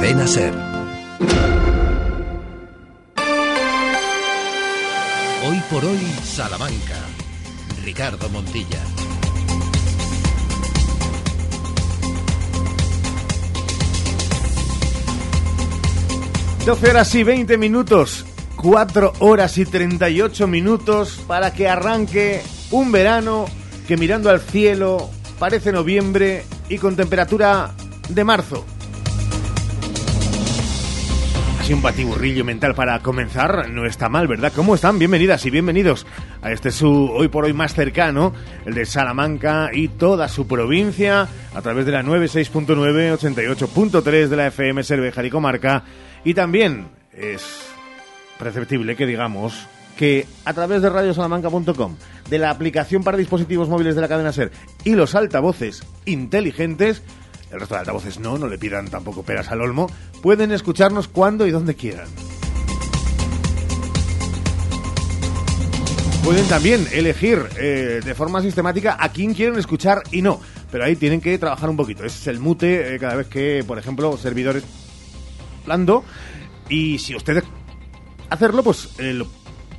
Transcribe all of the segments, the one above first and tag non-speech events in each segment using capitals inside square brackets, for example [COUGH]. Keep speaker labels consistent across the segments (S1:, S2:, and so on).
S1: Cadena Ser. Hoy por hoy, Salamanca. Ricardo Montilla.
S2: 12 horas y 20 minutos, 4 horas y 38 minutos para que arranque un verano que mirando al cielo parece noviembre y con temperatura de marzo. Un batiburrillo mental para comenzar no está mal, ¿verdad? ¿Cómo están? Bienvenidas y bienvenidos a este su hoy por hoy más cercano, el de Salamanca y toda su provincia, a través de la 96.9, 88.3 de la FM Cervejar y Comarca y también es perceptible que digamos que a través de radiosalamanca.com, de la aplicación para dispositivos móviles de la cadena SER y los altavoces inteligentes, el resto de altavoces no, no le pidan tampoco peras al olmo, pueden escucharnos cuando y donde quieran. Pueden también elegir eh, de forma sistemática a quién quieren escuchar y no, pero ahí tienen que trabajar un poquito. Ese es el mute eh, cada vez que, por ejemplo, servidores y si ustedes hacerlo, pues eh, lo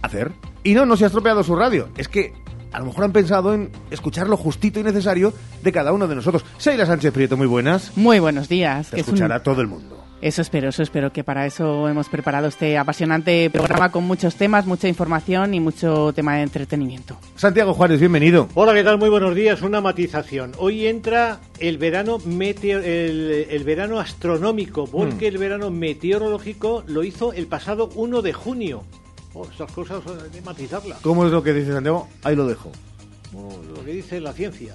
S2: hacer. Y no, no se ha estropeado su radio. Es que a lo mejor han pensado en escuchar lo justito y necesario de cada uno de nosotros. Seila Sánchez Prieto, muy buenas.
S3: Muy buenos días.
S2: Te escuchará todo el mundo.
S3: Eso espero, eso espero, que para eso hemos preparado este apasionante programa con muchos temas, mucha información y mucho tema de entretenimiento.
S2: Santiago Juárez, bienvenido.
S4: Hola, ¿qué tal? Muy buenos días. Una matización. Hoy entra el verano el, verano astronómico, porque mm. el verano meteorológico lo hizo el pasado 1 de junio. Oh, estas cosas hay que matizarlas.
S2: ¿Cómo es lo que dice Santiago? Ahí lo dejo.
S4: lo que dice la ciencia.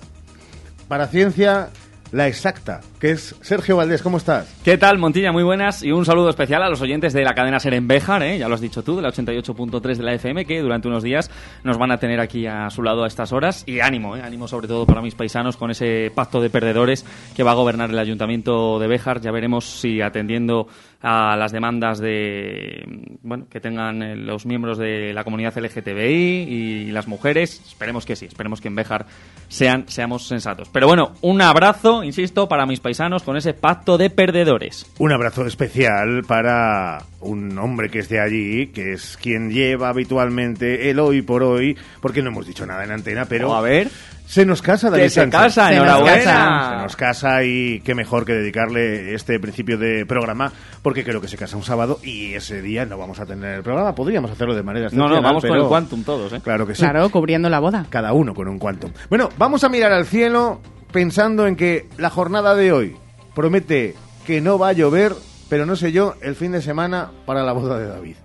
S2: Para ciencia, la exacta, que es Sergio Valdés. ¿Cómo estás?
S5: ¿Qué tal, Montilla? Muy buenas y un saludo especial a los oyentes de la cadena Ser en Béjar, ¿eh? ya lo has dicho tú, de la 88.3 de la FM, que durante unos días nos van a tener aquí a su lado a estas horas. Y ánimo, ¿eh? ánimo sobre todo para mis paisanos con ese pacto de perdedores que va a gobernar el ayuntamiento de Béjar. Ya veremos si atendiendo a las demandas de bueno que tengan eh, los miembros de la comunidad LGTBI y las mujeres. Esperemos que sí, esperemos que en Béjar sean, seamos sensatos. Pero bueno, un abrazo, insisto, para mis paisanos con ese pacto de perdedores.
S2: Un abrazo especial para un hombre que es de allí, que es quien lleva habitualmente el hoy por hoy, porque no hemos dicho nada en antena, pero...
S5: a ver...
S2: Se nos casa David
S5: se casa, enhorabuena.
S2: Se nos casa y qué mejor que dedicarle este principio de programa, porque creo que se casa un sábado y ese día no vamos a tener el programa. Podríamos hacerlo de manera
S5: No, no, vamos con el quantum todos, ¿eh?
S2: Claro que sí.
S3: Claro, cubriendo la boda.
S2: Cada uno con un quantum. Bueno, vamos a mirar al cielo pensando en que la jornada de hoy promete que no va a llover, pero no sé yo, el fin de semana para la boda de David.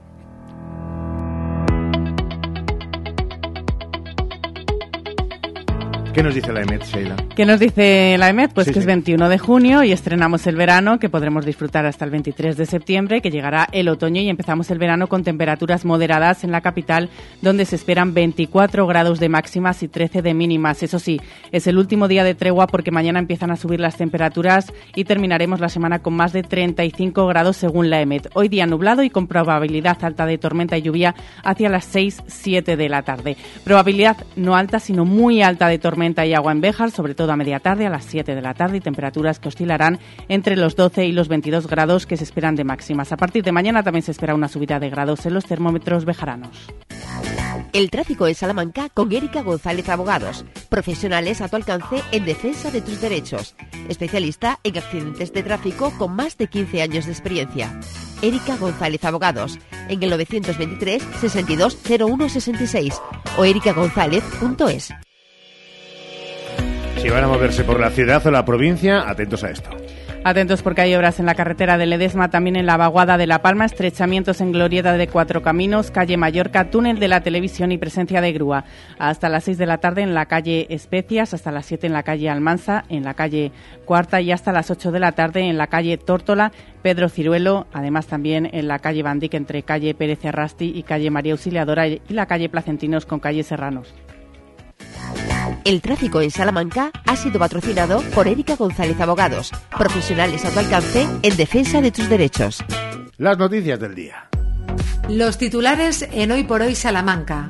S2: ¿Qué nos dice la EMET, Sheila?
S3: ¿Qué nos dice la EMET? Pues que es 21 de junio y estrenamos el verano, que podremos disfrutar hasta el 23 de septiembre, que llegará el otoño y empezamos el verano con temperaturas moderadas en la capital, donde se esperan 24 grados de máximas y 13 de mínimas. Eso sí, es el último día de tregua porque mañana empiezan a subir las temperaturas y terminaremos la semana con más de 35 grados según la EMET. Hoy día nublado y con probabilidad alta de tormenta y lluvia hacia las 6-7 de la tarde. Probabilidad no alta, sino muy alta de tormenta y agua en Béjar, sobre todo a media tarde, a las 7 de la tarde, y temperaturas que oscilarán entre los 12 y los 22 grados que se esperan de máximas. A partir de mañana también se espera una subida de grados en los termómetros bejaranos.
S6: El tráfico en Salamanca con Erika González Abogados, profesionales a tu alcance en defensa de tus derechos, especialista en accidentes de tráfico con más de 15 años de experiencia. Erika González Abogados, en el 923 62 01 66 o erikagonzález.es.
S2: Si van a moverse por la ciudad o la provincia, atentos a esto.
S3: Atentos porque hay obras en la carretera de Ledesma, también en la vaguada de La Palma, estrechamientos en Glorieta de Cuatro Caminos, calle Mallorca, túnel de la televisión y presencia de grúa. Hasta las 6 de la tarde en la calle Especias, hasta las 7 en la calle Almanza, en la calle Cuarta y hasta las 8 de la tarde en la calle Tórtola, Pedro Ciruelo, además también en la calle Bandic entre calle Pérez Arrasti y calle María Auxiliadora y la calle Placentinos con calle Serranos.
S6: El tráfico en Salamanca ha sido patrocinado por Erika González Abogados, profesionales a tu alcance en defensa de tus derechos.
S2: Las noticias del día.
S7: Los titulares en Hoy por Hoy Salamanca.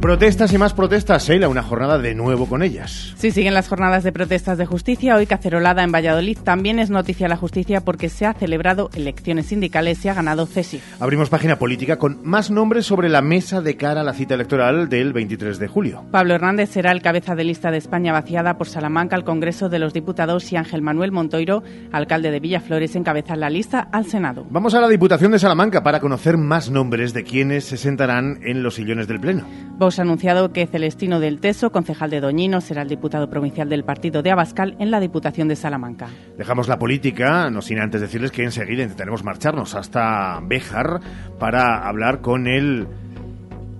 S2: Protestas y más protestas, Sheila, una jornada de nuevo con ellas.
S3: Sí, siguen las jornadas de protestas de justicia. Hoy cacerolada en Valladolid también es noticia la justicia porque se ha celebrado elecciones sindicales y ha ganado CESI.
S2: Abrimos página política con más nombres sobre la mesa de cara a la cita electoral del 23 de julio.
S3: Pablo Hernández será el cabeza de lista de España vaciada por Salamanca al Congreso de los Diputados y Ángel Manuel Montoiro, alcalde de Villaflores, encabeza la lista al Senado.
S2: Vamos a la Diputación de Salamanca para conocer más nombres de quienes se sentarán en los sillones del Pleno.
S3: Vox ha anunciado que Celestino del Teso, concejal de Doñino, será el diputado provincial del partido de Abascal en la Diputación de Salamanca.
S2: Dejamos la política, no sin antes decirles que enseguida intentaremos marcharnos hasta Béjar para hablar con el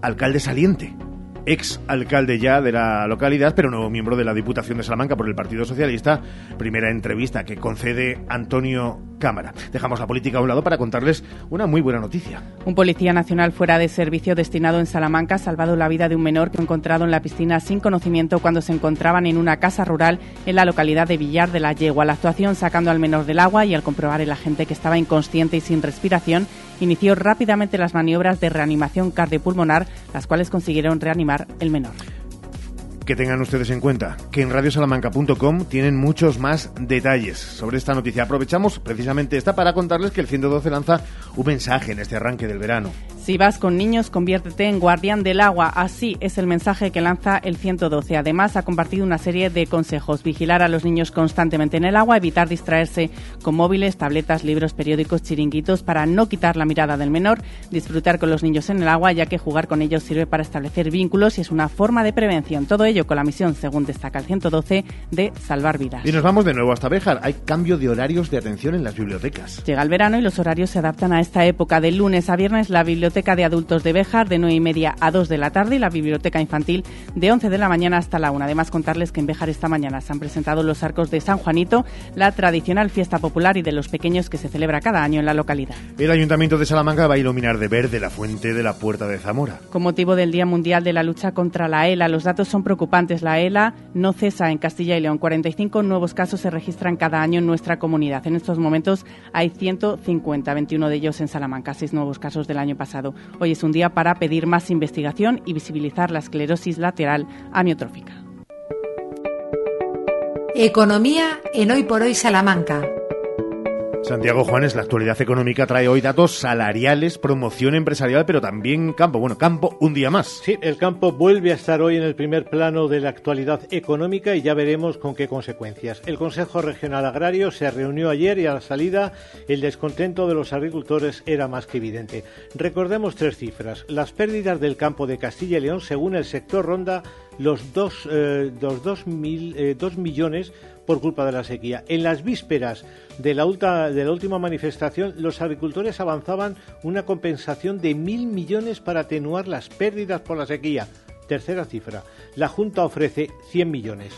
S2: alcalde saliente ex alcalde ya de la localidad, pero nuevo miembro de la Diputación de Salamanca por el Partido Socialista. Primera entrevista que concede Antonio Cámara. Dejamos la política a un lado para contarles una muy buena noticia.
S3: Un policía nacional fuera de servicio destinado en Salamanca ha salvado la vida de un menor que ha encontrado en la piscina sin conocimiento cuando se encontraban en una casa rural en la localidad de Villar de la Yegua. La actuación sacando al menor del agua y al comprobar el agente que estaba inconsciente y sin respiración, inició rápidamente las maniobras de reanimación cardiopulmonar, las cuales consiguieron reanimar el menor
S2: que tengan ustedes en cuenta que en radiosalamanca.com tienen muchos más detalles sobre esta noticia. Aprovechamos precisamente esta para contarles que el 112 lanza un mensaje en este arranque del verano.
S3: Si vas con niños, conviértete en guardián del agua. Así es el mensaje que lanza el 112. Además, ha compartido una serie de consejos. Vigilar a los niños constantemente en el agua, evitar distraerse con móviles, tabletas, libros, periódicos, chiringuitos para no quitar la mirada del menor, disfrutar con los niños en el agua, ya que jugar con ellos sirve para establecer vínculos y es una forma de prevención. Todo ello con la misión, según destaca el 112, de salvar vidas.
S2: Y nos vamos de nuevo hasta Béjar. Hay cambio de horarios de atención en las bibliotecas.
S3: Llega el verano y los horarios se adaptan a esta época. De lunes a viernes, la biblioteca de adultos de Béjar de 9 y media a 2 de la tarde y la biblioteca infantil de 11 de la mañana hasta la 1. Además, contarles que en Béjar esta mañana se han presentado los arcos de San Juanito, la tradicional fiesta popular y de los pequeños que se celebra cada año en la localidad.
S2: El Ayuntamiento de Salamanca va a iluminar de verde la fuente de la Puerta de Zamora.
S3: Con motivo del Día Mundial de la Lucha contra la ELA, los datos son preocupantes. La ELA no cesa en Castilla y León. 45 nuevos casos se registran cada año en nuestra comunidad. En estos momentos hay 150, 21 de ellos en Salamanca, seis nuevos casos del año pasado. Hoy es un día para pedir más investigación y visibilizar la esclerosis lateral amiotrófica.
S7: Economía en Hoy por Hoy Salamanca.
S2: Santiago Juanes, la actualidad económica trae hoy datos salariales, promoción empresarial, pero también campo. Bueno, campo un día más.
S4: Sí, el campo vuelve a estar hoy en el primer plano de la actualidad económica y ya veremos con qué consecuencias. El Consejo Regional Agrario se reunió ayer y a la salida el descontento de los agricultores era más que evidente. Recordemos tres cifras. Las pérdidas del campo de Castilla y León, según el sector, ronda los dos, eh, dos, eh, dos millones por culpa de la sequía. En las vísperas de la, de la última manifestación, los agricultores avanzaban una compensación de mil millones para atenuar las pérdidas por la sequía. Tercera cifra. La Junta ofrece 100 millones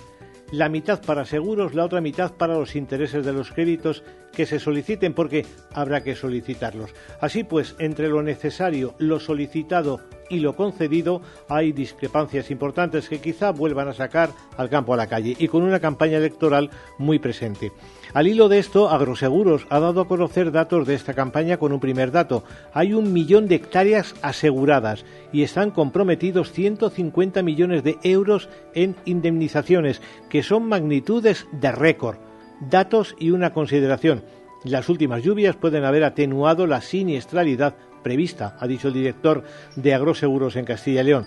S4: la mitad para seguros, la otra mitad para los intereses de los créditos que se soliciten, porque habrá que solicitarlos. Así pues, entre lo necesario, lo solicitado y lo concedido, hay discrepancias importantes que quizá vuelvan a sacar al campo a la calle y con una campaña electoral muy presente. Al hilo de esto, Agroseguros ha dado a conocer datos de esta campaña con un primer dato. Hay un millón de hectáreas aseguradas y están comprometidos 150 millones de euros en indemnizaciones, que son magnitudes de récord. Datos y una consideración. Las últimas lluvias pueden haber atenuado la siniestralidad prevista, ha dicho el director de Agroseguros en Castilla y León.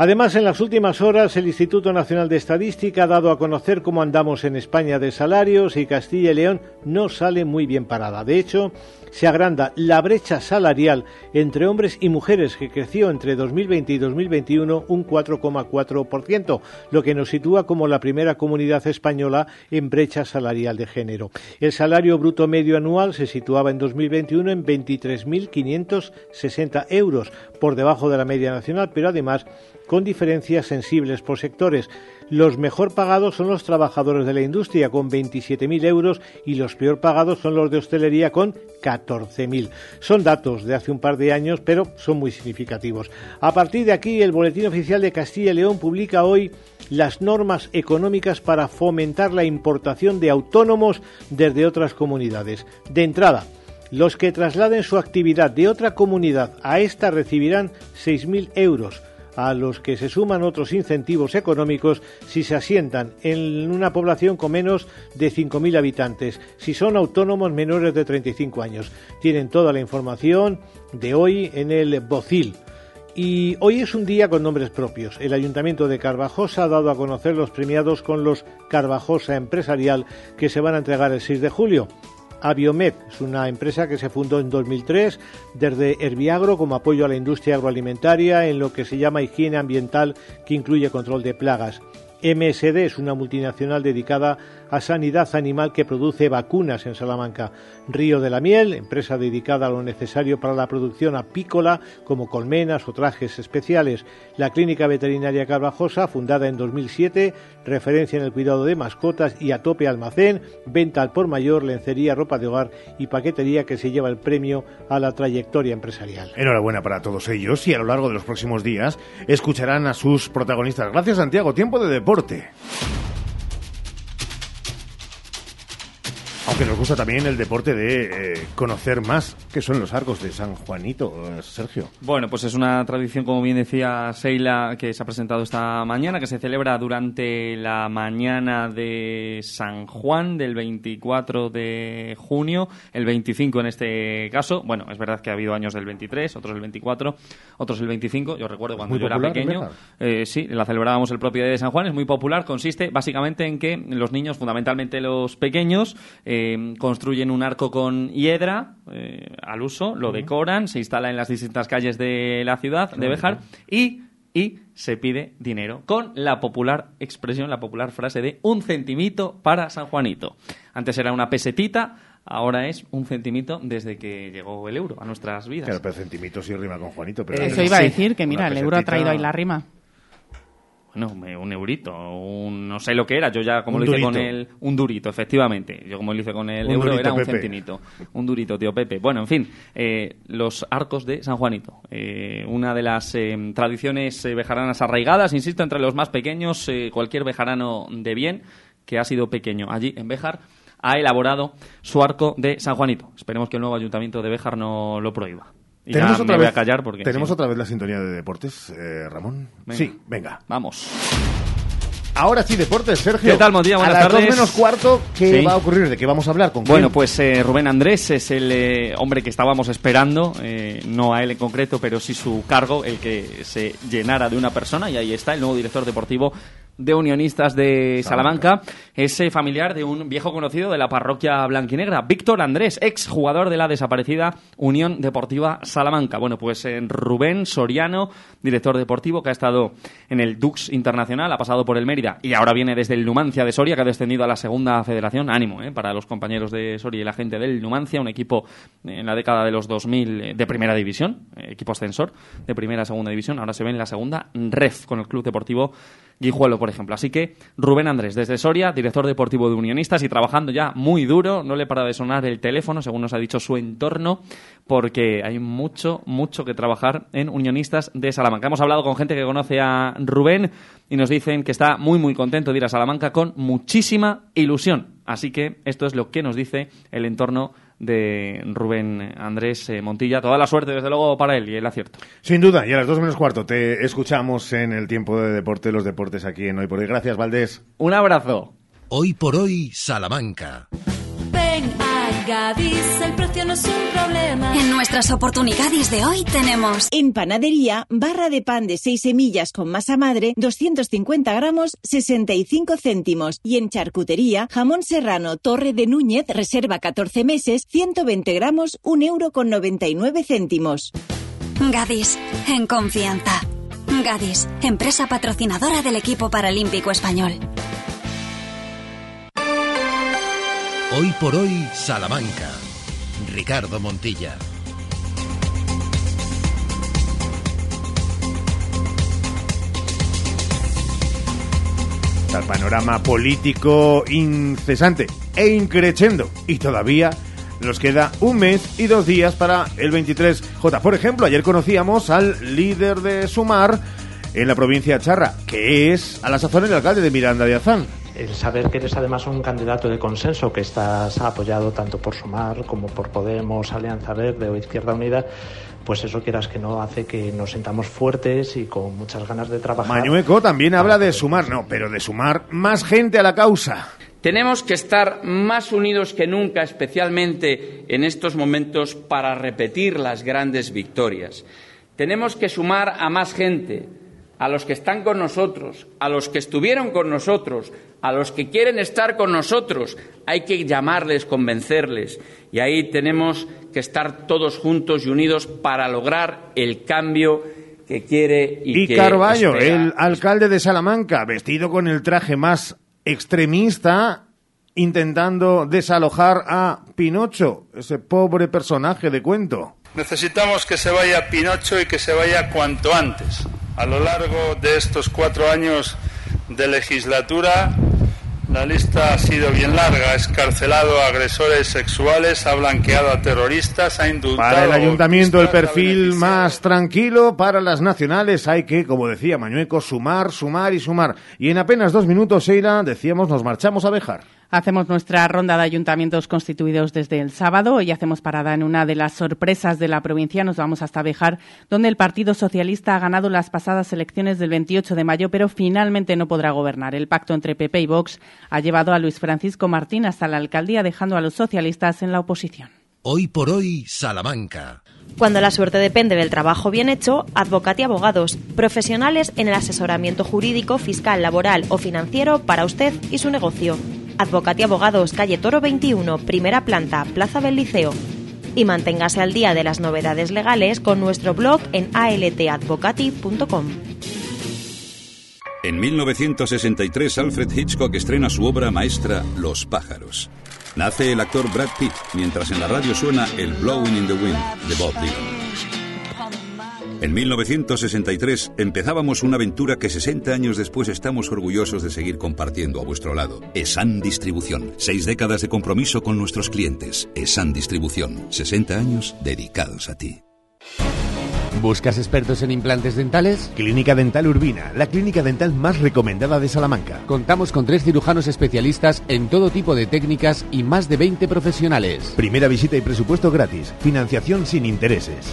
S4: Además, en las últimas horas, el Instituto Nacional de Estadística ha dado a conocer cómo andamos en España de salarios y Castilla y León no sale muy bien parada. De hecho, se agranda la brecha salarial entre hombres y mujeres, que creció entre 2020 y 2021 un 4,4%, lo que nos sitúa como la primera comunidad española en brecha salarial de género. El salario bruto medio anual se situaba en 2021 en 23.560 euros, por debajo de la media nacional, pero además con diferencias sensibles por sectores. Los mejor pagados son los trabajadores de la industria, con 27.000 euros, y los peor pagados son los de hostelería, con 14.000. Son datos de hace un par de años, pero son muy significativos. A partir de aquí, el Boletín Oficial de Castilla y León publica hoy las normas económicas para fomentar la importación de autónomos desde otras comunidades. De entrada, los que trasladen su actividad de otra comunidad a esta recibirán 6.000 euros a los que se suman otros incentivos económicos si se asientan en una población con menos de 5.000 habitantes, si son autónomos menores de 35 años. Tienen toda la información de hoy en el Bocil. Y hoy es un día con nombres propios. El Ayuntamiento de Carvajosa ha dado a conocer los premiados con los Carvajosa Empresarial que se van a entregar el 6 de julio. Aviomed es una empresa que se fundó en 2003 desde Herbiagro como apoyo a la industria agroalimentaria en lo que se llama higiene ambiental que incluye control de plagas. MSD es una multinacional dedicada sanidad animal que produce vacunas en Salamanca. Río de la Miel, empresa dedicada a lo necesario para la producción apícola, como colmenas o trajes especiales. La Clínica Veterinaria Carvajosa, fundada en 2007, referencia en el cuidado de mascotas y a tope almacén, venta al por mayor, lencería, ropa de hogar y paquetería que se lleva el premio a la trayectoria empresarial.
S2: Enhorabuena para todos ellos y a lo largo de los próximos días escucharán a sus protagonistas. Gracias Santiago, tiempo de deporte. Aunque nos gusta también el deporte de eh, conocer más qué son los arcos de San Juanito, eh, Sergio.
S5: Bueno, pues es una tradición, como bien decía Seila, que se ha presentado esta mañana, que se celebra durante la mañana de San Juan del 24 de junio, el 25 en este caso. Bueno, es verdad que ha habido años del 23, otros el 24, otros el 25. Yo recuerdo cuando yo era pequeño. Eh, sí, la celebrábamos el propio día de San Juan. Es muy popular. Consiste básicamente en que los niños, fundamentalmente los pequeños, eh, construyen un arco con hiedra eh, al uso, lo decoran, se instala en las distintas calles de la ciudad de Béjar y, y se pide dinero con la popular expresión, la popular frase de un centimito para San Juanito. Antes era una pesetita, ahora es un centimito desde que llegó el euro a nuestras vidas.
S2: Claro, pero centimito sí rima con Juanito. Pero
S3: Eso iba a decir, que mira, el euro ha traído ahí la rima
S5: bueno, un eurito, un, no sé lo que era, yo ya como lo hice con el, un durito, efectivamente, yo como lo hice con el euro era un centimito, un durito, tío Pepe. Bueno, en fin, eh, los arcos de San Juanito, eh, una de las eh, tradiciones bejaranas arraigadas, insisto, entre los más pequeños, cualquier bejarano de bien que ha sido pequeño. Allí en Bejar ha elaborado su arco de San Juanito. Esperemos que el nuevo ayuntamiento de Bejar no lo prohíba.
S2: ¿Tenemos otra vez, a callar porque... ¿Tenemos otra vez la sintonía de deportes, eh, Ramón? Sí, venga.
S5: Vamos.
S2: Ahora sí, deportes, Sergio.
S5: ¿Qué tal, Buenas
S2: a las Dos menos cuarto, ¿qué va a ocurrir? ¿De qué vamos a hablar? ¿Con
S5: bueno, pues eh, Rubén Andrés es el eh, hombre que estábamos esperando, no a él en concreto, pero sí su cargo, el que se llenara de una persona, y ahí está, el nuevo director deportivo de Unionistas de Salamanca, es familiar de un viejo conocido de la parroquia blanquinegra, Víctor Andrés, ex jugador de la desaparecida Unión Deportiva Salamanca. Bueno, pues eh, Rubén Soriano, director deportivo que ha estado en el Dux Internacional, ha pasado por el Mérida y ahora viene desde el Numancia de Soria, que ha descendido a la segunda federación. Ánimo eh, para los compañeros de Soria y la gente del Numancia, un equipo en la década de los 2000 eh, de primera división, equipo ascensor de primera a segunda división. Ahora se ve en la segunda REF con el Club Deportivo Guijuelo, por ejemplo. Así que Rubén Andrés, desde Soria, director deportivo de Unionistas y trabajando ya muy duro, no le para de sonar el teléfono, según nos ha dicho su entorno, porque hay mucho, mucho que trabajar en Unionistas de Salamanca. Hemos hablado con gente que conoce a Rubén y nos dicen que está muy, muy contento de ir a Salamanca con muchísima ilusión. Así que esto es lo que nos dice el entorno de Rubén Andrés eh, Montilla. Toda la suerte, desde luego, para él y el acierto.
S2: Sin duda, y a las dos menos cuarto te escuchamos en el tiempo de deporte, los deportes aquí en Hoy por Hoy. Gracias, Valdés.
S5: Un abrazo.
S1: Hoy por Hoy, Salamanca.
S8: Gadis, el precio no es un problema.
S9: En nuestras oportunidades de hoy tenemos.
S10: En panadería, barra de pan de 6 semillas con masa madre, 250 gramos, 65 céntimos. Y en charcutería, jamón serrano, torre de Núñez, reserva 14 meses, 120 gramos, 1 euro con 99 céntimos.
S9: Gadis, en confianza. Gadis, empresa patrocinadora del equipo paralímpico español.
S1: Hoy por hoy, Salamanca. Ricardo Montilla.
S2: El panorama político incesante e increchendo. Y todavía nos queda un mes y dos días para el 23J. Por ejemplo, ayer conocíamos al líder de Sumar en la provincia de Charra, que es a la sazón el alcalde de Miranda de Azán
S11: el saber que eres además un candidato de consenso, que estás apoyado tanto por Sumar como por Podemos, Alianza Verde o Izquierda Unida, pues eso quieras que no hace que nos sentamos fuertes y con muchas ganas de trabajar.
S2: Mañueco también habla de sumar, no, pero de sumar más gente a la causa.
S12: Tenemos que estar más unidos que nunca, especialmente en estos momentos, para repetir las grandes victorias. Tenemos que sumar a más gente, a los que están con nosotros, a los que estuvieron con nosotros, a los que quieren estar con nosotros. Hay que llamarles, convencerles. Y ahí tenemos que estar todos juntos y unidos para lograr el cambio que quiere y,
S2: y
S12: que
S2: Carballo,
S12: espera.
S2: el alcalde de Salamanca, vestido con el traje más extremista, intentando desalojar a Pinocho, ese pobre personaje de cuento.
S13: Necesitamos que se vaya Pinocho y que se vaya cuanto antes. A lo largo de estos cuatro años de legislatura, la lista ha sido bien larga. Ha escarcelado a agresores sexuales, ha blanqueado a terroristas, ha indultado.
S2: Para el ayuntamiento el perfil más tranquilo, para las nacionales hay que, como decía Mañueco, sumar, sumar y sumar. Y en apenas dos minutos, Eira, decíamos, nos marchamos a Bejar.
S3: Hacemos nuestra ronda de ayuntamientos constituidos desde el sábado y hacemos parada en una de las sorpresas de la provincia. Nos vamos hasta Bejar, donde el Partido Socialista ha ganado las pasadas elecciones del 28 de mayo, pero finalmente no podrá gobernar. El pacto entre PP y Vox ha llevado a Luis Francisco Martín hasta la alcaldía, dejando a los socialistas en la oposición.
S1: Hoy por hoy, Salamanca.
S14: Cuando la suerte depende del trabajo bien hecho, Advocati Abogados, profesionales en el asesoramiento jurídico, fiscal, laboral o financiero para usted y su negocio. Advocati Abogados, calle Toro 21, primera planta, Plaza del Liceo. Y manténgase al día de las novedades legales con nuestro blog en altadvocati.com.
S15: En 1963, Alfred Hitchcock estrena su obra maestra Los pájaros. Nace el actor Brad Pitt, mientras en la radio suena el Blowing in the Wind de Bob Dylan. En 1963 empezábamos una aventura que 60 años después estamos orgullosos de seguir compartiendo a vuestro lado. ESAN Distribución. Seis décadas de compromiso con nuestros clientes. ESAN Distribución. 60 años dedicados a ti.
S16: ¿Buscas expertos en implantes dentales?
S2: Clínica Dental Urbina, la clínica dental más recomendada de Salamanca.
S16: Contamos con tres cirujanos especialistas en todo tipo de técnicas y más de 20 profesionales.
S2: Primera visita y presupuesto gratis. Financiación sin intereses.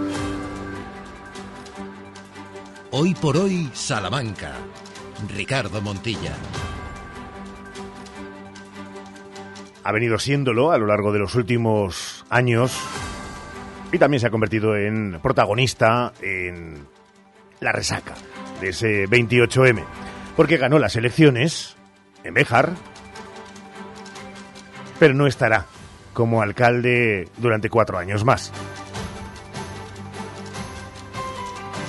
S1: Hoy por hoy, Salamanca. Ricardo Montilla.
S2: Ha venido siéndolo a lo largo de los últimos años y también se ha convertido en protagonista en la resaca de ese 28M, porque ganó las elecciones en Béjar, pero no estará como alcalde durante cuatro años más.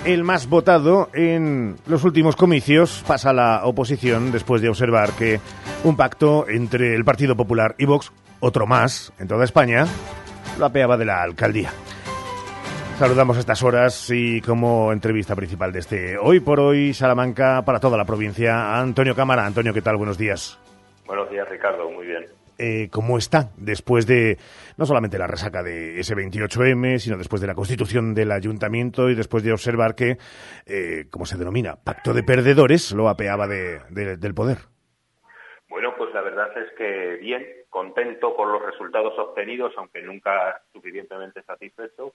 S2: El más votado en los últimos comicios pasa a la oposición después de observar que un pacto entre el Partido Popular y Vox, otro más en toda España, lo apeaba de la alcaldía. Saludamos a estas horas y como entrevista principal de este Hoy por Hoy Salamanca para toda la provincia, Antonio Cámara. Antonio, ¿qué tal? Buenos días.
S17: Buenos días, Ricardo. Muy bien.
S2: Eh, cómo está después de no solamente la resaca de ese 28M, sino después de la constitución del ayuntamiento y después de observar que, eh, como se denomina, pacto de perdedores, lo apeaba de, de, del poder.
S17: Bueno, pues la verdad es que bien, contento por los resultados obtenidos, aunque nunca suficientemente satisfecho.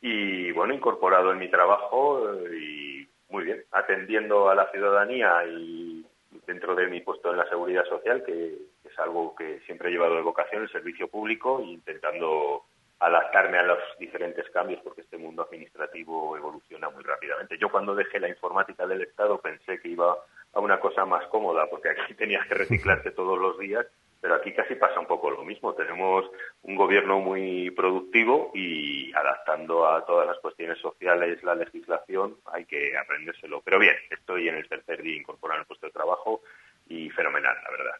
S17: Y bueno, incorporado en mi trabajo eh, y muy bien, atendiendo a la ciudadanía y dentro de mi puesto en la seguridad social, que es algo que siempre he llevado de vocación, el servicio público, e intentando adaptarme a los diferentes cambios porque este mundo administrativo evoluciona muy rápidamente. Yo cuando dejé la informática del Estado pensé que iba a una cosa más cómoda porque aquí tenías que reciclarte todos los días, pero aquí casi pasa un poco lo mismo. Tenemos un gobierno muy productivo y adaptando a todas las cuestiones sociales la legislación hay que aprendérselo. Pero bien, estoy en el tercer día incorporado al puesto de trabajo y fenomenal, la verdad.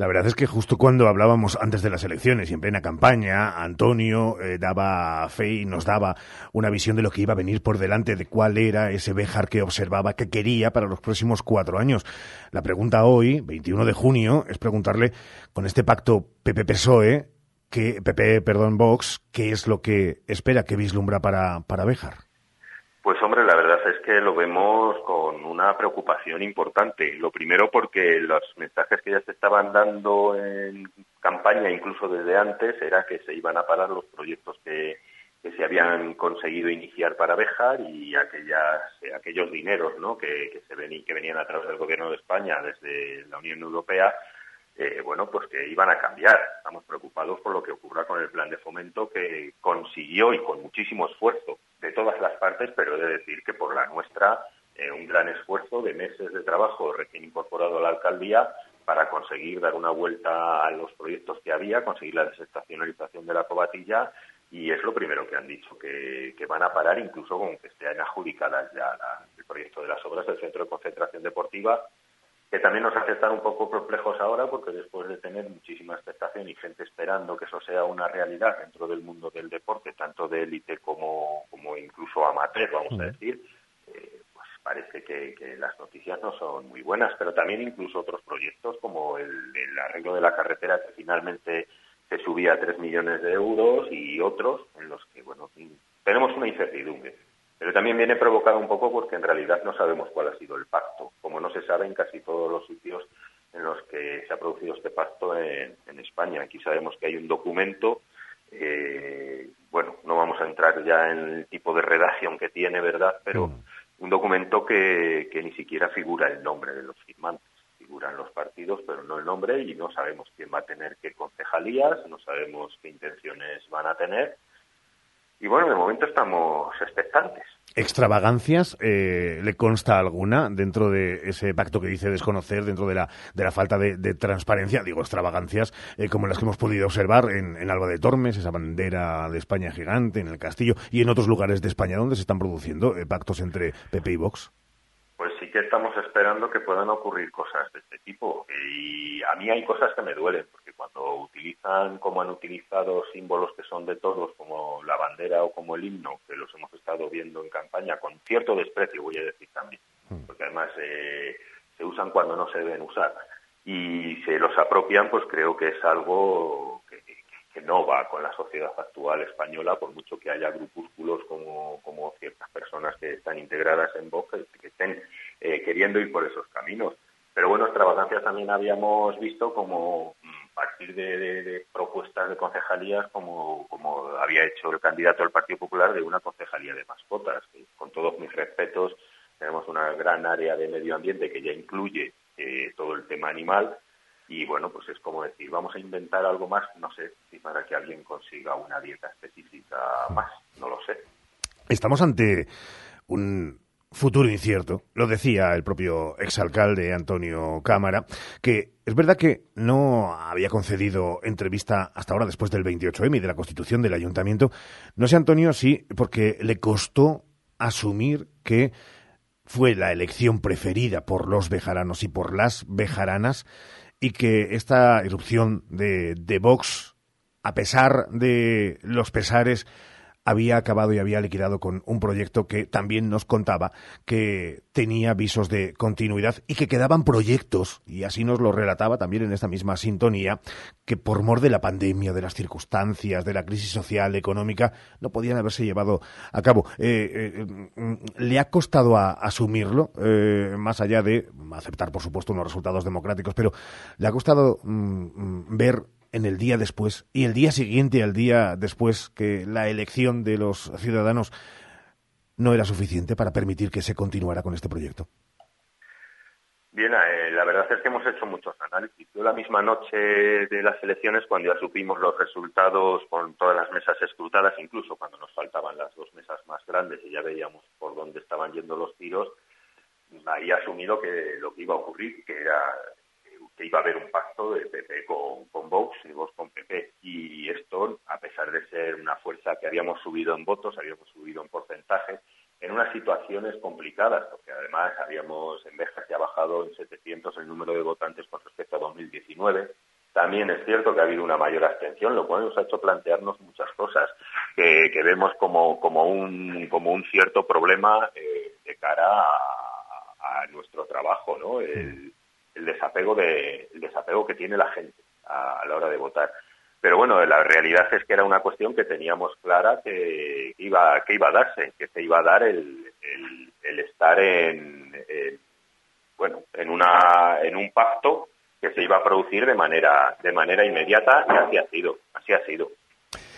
S2: La verdad es que justo cuando hablábamos antes de las elecciones y en plena campaña, Antonio eh, daba fe y nos daba una visión de lo que iba a venir por delante, de cuál era ese Béjar que observaba, que quería para los próximos cuatro años. La pregunta hoy, 21 de junio, es preguntarle con este pacto PP-PSOE, que, PP, perdón, Vox, ¿qué es lo que espera, que vislumbra para, para Béjar?
S17: Pues hombre, es que lo vemos con una preocupación importante. Lo primero porque los mensajes que ya se estaban dando en campaña, incluso desde antes, era que se iban a parar los proyectos que, se habían conseguido iniciar para Bejar y aquellas, aquellos dineros ¿no? que, se ven, que venían a través del Gobierno de España desde la Unión Europea eh, bueno, pues que iban a cambiar. Estamos preocupados por lo que ocurra con el plan de fomento que consiguió y con muchísimo esfuerzo de todas las partes, pero he de decir que por la nuestra eh, un gran esfuerzo de meses de trabajo recién incorporado a la alcaldía para conseguir dar una vuelta a los proyectos que había, conseguir la desestacionalización de la cobatilla y es lo primero que han dicho, que, van a parar incluso con que estén adjudicadas ya el proyecto de las obras del Centro de Concentración Deportiva que también nos hace estar un poco perplejos ahora porque después de tener muchísima expectación y gente esperando que eso sea una realidad dentro del mundo del deporte, tanto de élite como, como incluso amateur, vamos a decir, eh, pues parece que, las noticias no son muy buenas, pero también incluso otros proyectos como el, el arreglo de la carretera que finalmente se subía a 3 millones de euros y otros en los que, bueno, tenemos una incertidumbre. Pero también viene provocado un poco porque en realidad no sabemos cuál ha sido el pacto, como no se sabe en casi todos los sitios en los que se ha producido este pacto en, España. Aquí sabemos que hay un documento, eh, bueno, no vamos a entrar ya en el tipo de redacción que tiene, ¿verdad? Pero mm. un documento que, que ni siquiera figura el nombre de los firmantes. Figuran los partidos, pero no el nombre, y no sabemos quién va a tener qué concejalías, no sabemos qué intenciones van a tener y bueno, de momento estamos expectantes.
S2: ¿Extravagancias eh, le consta alguna dentro de ese pacto que dice desconocer, dentro de la, de la falta de, transparencia? Digo, extravagancias eh, como las que hemos podido observar en, Alba de Tormes, esa bandera de España gigante, en el Castillo y en otros lugares de España donde se están produciendo eh, pactos entre PP y Vox.
S17: Sí que estamos esperando que puedan ocurrir cosas de este tipo. Y a mí hay cosas que me duelen, cuando utilizan, como han utilizado símbolos que son de todos, como la bandera o como el himno, que los hemos estado viendo en campaña, con cierto desprecio, voy a decir también, mm. porque además eh, se usan cuando no se deben usar, y se los apropian, pues creo que es algo que, no va con la sociedad actual española, por mucho que haya grupúsculos como, como ciertas personas que están integradas en Vox, que estén eh, queriendo ir por esos caminos. Pero bueno, extravagancias también habíamos visto como partir de, propuestas de concejalías como, había hecho el candidato del Partido Popular de una concejalía de mascotas. con todos mis respetos, tenemos una gran área de medio ambiente que ya incluye eh, todo el tema animal y bueno, pues es como decir, vamos a inventar algo más, no sé, si para que alguien consiga una dieta específica más, no lo sé.
S2: Estamos ante un futuro incierto. Lo decía el propio exalcalde Antonio Cámara, que es verdad que no había concedido entrevista hasta ahora después del 28M y de la constitución del ayuntamiento. No sé, Antonio, sí, porque le costó asumir que fue la elección preferida por los bejaranos y por las bejaranas y que esta irrupción de, de Vox, a pesar de los pesares, había acabado y había liquidado con un proyecto que también nos contaba que tenía visos de continuidad y que quedaban proyectos, y así nos lo relataba también en esta misma sintonía, que por mor de la pandemia, de las circunstancias, de la crisis social, económica, no podían haberse llevado a cabo. Eh, eh, le ha costado asumirlo, eh, más allá de aceptar, por supuesto, unos resultados democráticos, pero le ha costado mm, mm, ver en el día después y el día siguiente al día después que la elección de los ciudadanos no era suficiente para permitir que se continuara con este proyecto?
S17: Bien, eh, la verdad es que hemos hecho muchos análisis. Yo la misma noche de las elecciones, cuando ya supimos los resultados con todas las mesas escrutadas, incluso cuando nos faltaban las dos mesas más grandes y ya veíamos por dónde estaban yendo los tiros, ahí asumido que lo que iba a ocurrir, que era que iba a haber un pacto de PP con, Vox y Vox con PP. Y esto, a pesar de ser una fuerza que habíamos subido en votos, habíamos subido en porcentaje, en unas situaciones complicadas, porque además habíamos, en Beja se ha bajado en 700 el número de votantes con respecto a 2019. También es cierto que ha habido una mayor abstención, lo cual nos ha hecho plantearnos muchas cosas que, vemos como, como, un, como un cierto problema eh, de cara a, nuestro trabajo, ¿no? El, desapego de, el desapego que tiene la gente a la hora de votar. Pero bueno, la realidad es que era una cuestión que teníamos clara que iba, que iba a darse, que se iba a dar el, el, estar en, bueno, en, una, en un pacto que se iba a producir de manera, de manera inmediata y así ha sido, así ha sido.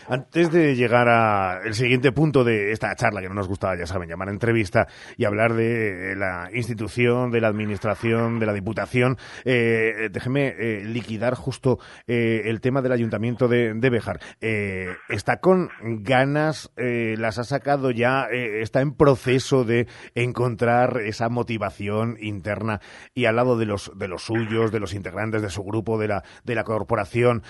S2: Antes de llegar al siguiente punto de esta charla, que no nos gustaba, ya saben, llamar entrevista y hablar de la institución, de la administración, de la diputación, eh, déjeme eh, liquidar justo eh, el tema del ayuntamiento de, de Bejar. Eh, ¿Está con ganas? ¿Las ha sacado ya? ¿Está en proceso de encontrar esa motivación interna y al lado de los, de los suyos, de los integrantes de su grupo, de la, de la corporación,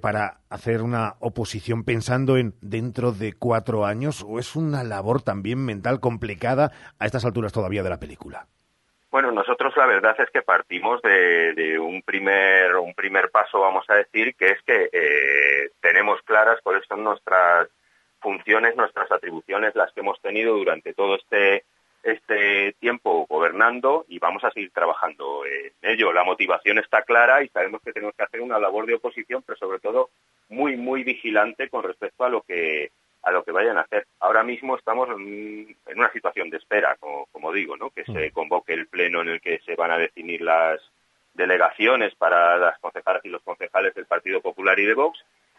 S2: para hacer una oposición pensando en dentro de cuatro años o es una labor también mental complicada a estas alturas todavía de la película?
S17: Bueno, nosotros la verdad es que partimos de, un primer un primer paso, vamos a decir, que es que eh, tenemos claras cuáles son nuestras funciones, nuestras atribuciones, las que hemos tenido durante todo este este tiempo gobernando y vamos a seguir trabajando en ello. La motivación está clara y sabemos que tenemos que hacer una labor de oposición, pero sobre todo muy, muy vigilante con respecto a lo que a lo que vayan a hacer. Ahora mismo estamos en, una situación de espera, como, digo, ¿no? que se mm. convoque el pleno en el que se van a definir las delegaciones para las concejalas y los concejales del Partido Popular y de Vox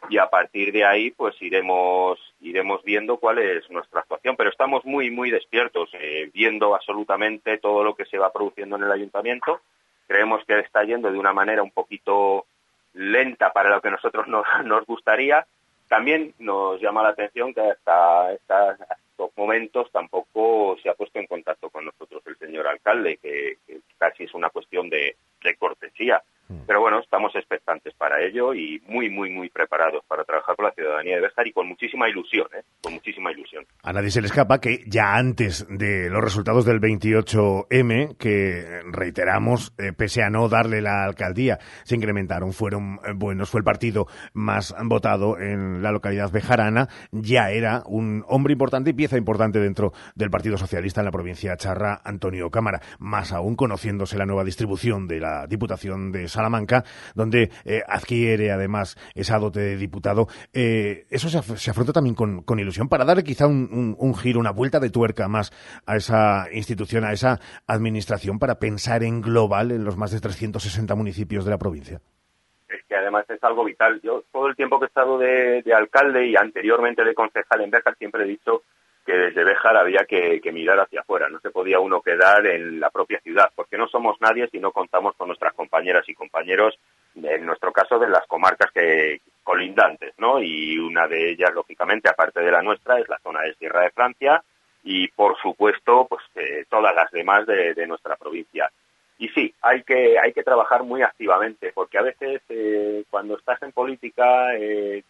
S17: y a partir de ahí pues iremos iremos viendo cuál es nuestra actuación pero estamos muy muy despiertos eh, viendo absolutamente todo lo que se va produciendo en el ayuntamiento creemos que está yendo de una manera un poquito lenta para lo que nosotros nos, [LAUGHS] nos gustaría también nos llama la atención que hasta, estos momentos tampoco se ha puesto en contacto con nosotros el señor alcalde que, casi es una cuestión de cortesía. Pero bueno, estamos expectantes para ello y muy, muy, muy preparados para trabajar con la ciudadanía de Bestar y con muchísima ilusión, ¿eh? Con muchísima ilusión.
S2: A nadie se le escapa que ya antes de los resultados del 28M, que reiteramos, eh, pese a no darle la alcaldía, se incrementaron, fueron eh, buenos, fue el partido más votado en la localidad bejarana, ya era un hombre importante y pieza importante dentro del Partido Socialista en la provincia Charra, Antonio Cámara, más aún conociéndose la nueva distribución de la Diputación de San Salamanca, donde eh, adquiere además esa dote de diputado. Eh, eso se, afronta también con, ilusión para darle quizá un, giro, una vuelta de tuerca más a esa institución, a esa administración, para pensar en global en los más de 360 municipios de la provincia
S17: es que además es algo vital. Yo todo el tiempo que he estado de, alcalde y anteriormente de concejal en Béjar siempre he dicho que desde Béjar había que, mirar hacia afuera, no se podía uno quedar en la propia ciudad, porque no somos nadie si no contamos con nuestras compañeras y compañeros, en nuestro caso de las comarcas que colindantes, ¿no? Y una de ellas, lógicamente, aparte de la nuestra, es la zona de Sierra de Francia y, por supuesto, pues eh, todas las demás de, nuestra provincia. Y sí, hay que, hay que trabajar muy activamente, porque a veces eh, cuando estás en política eh,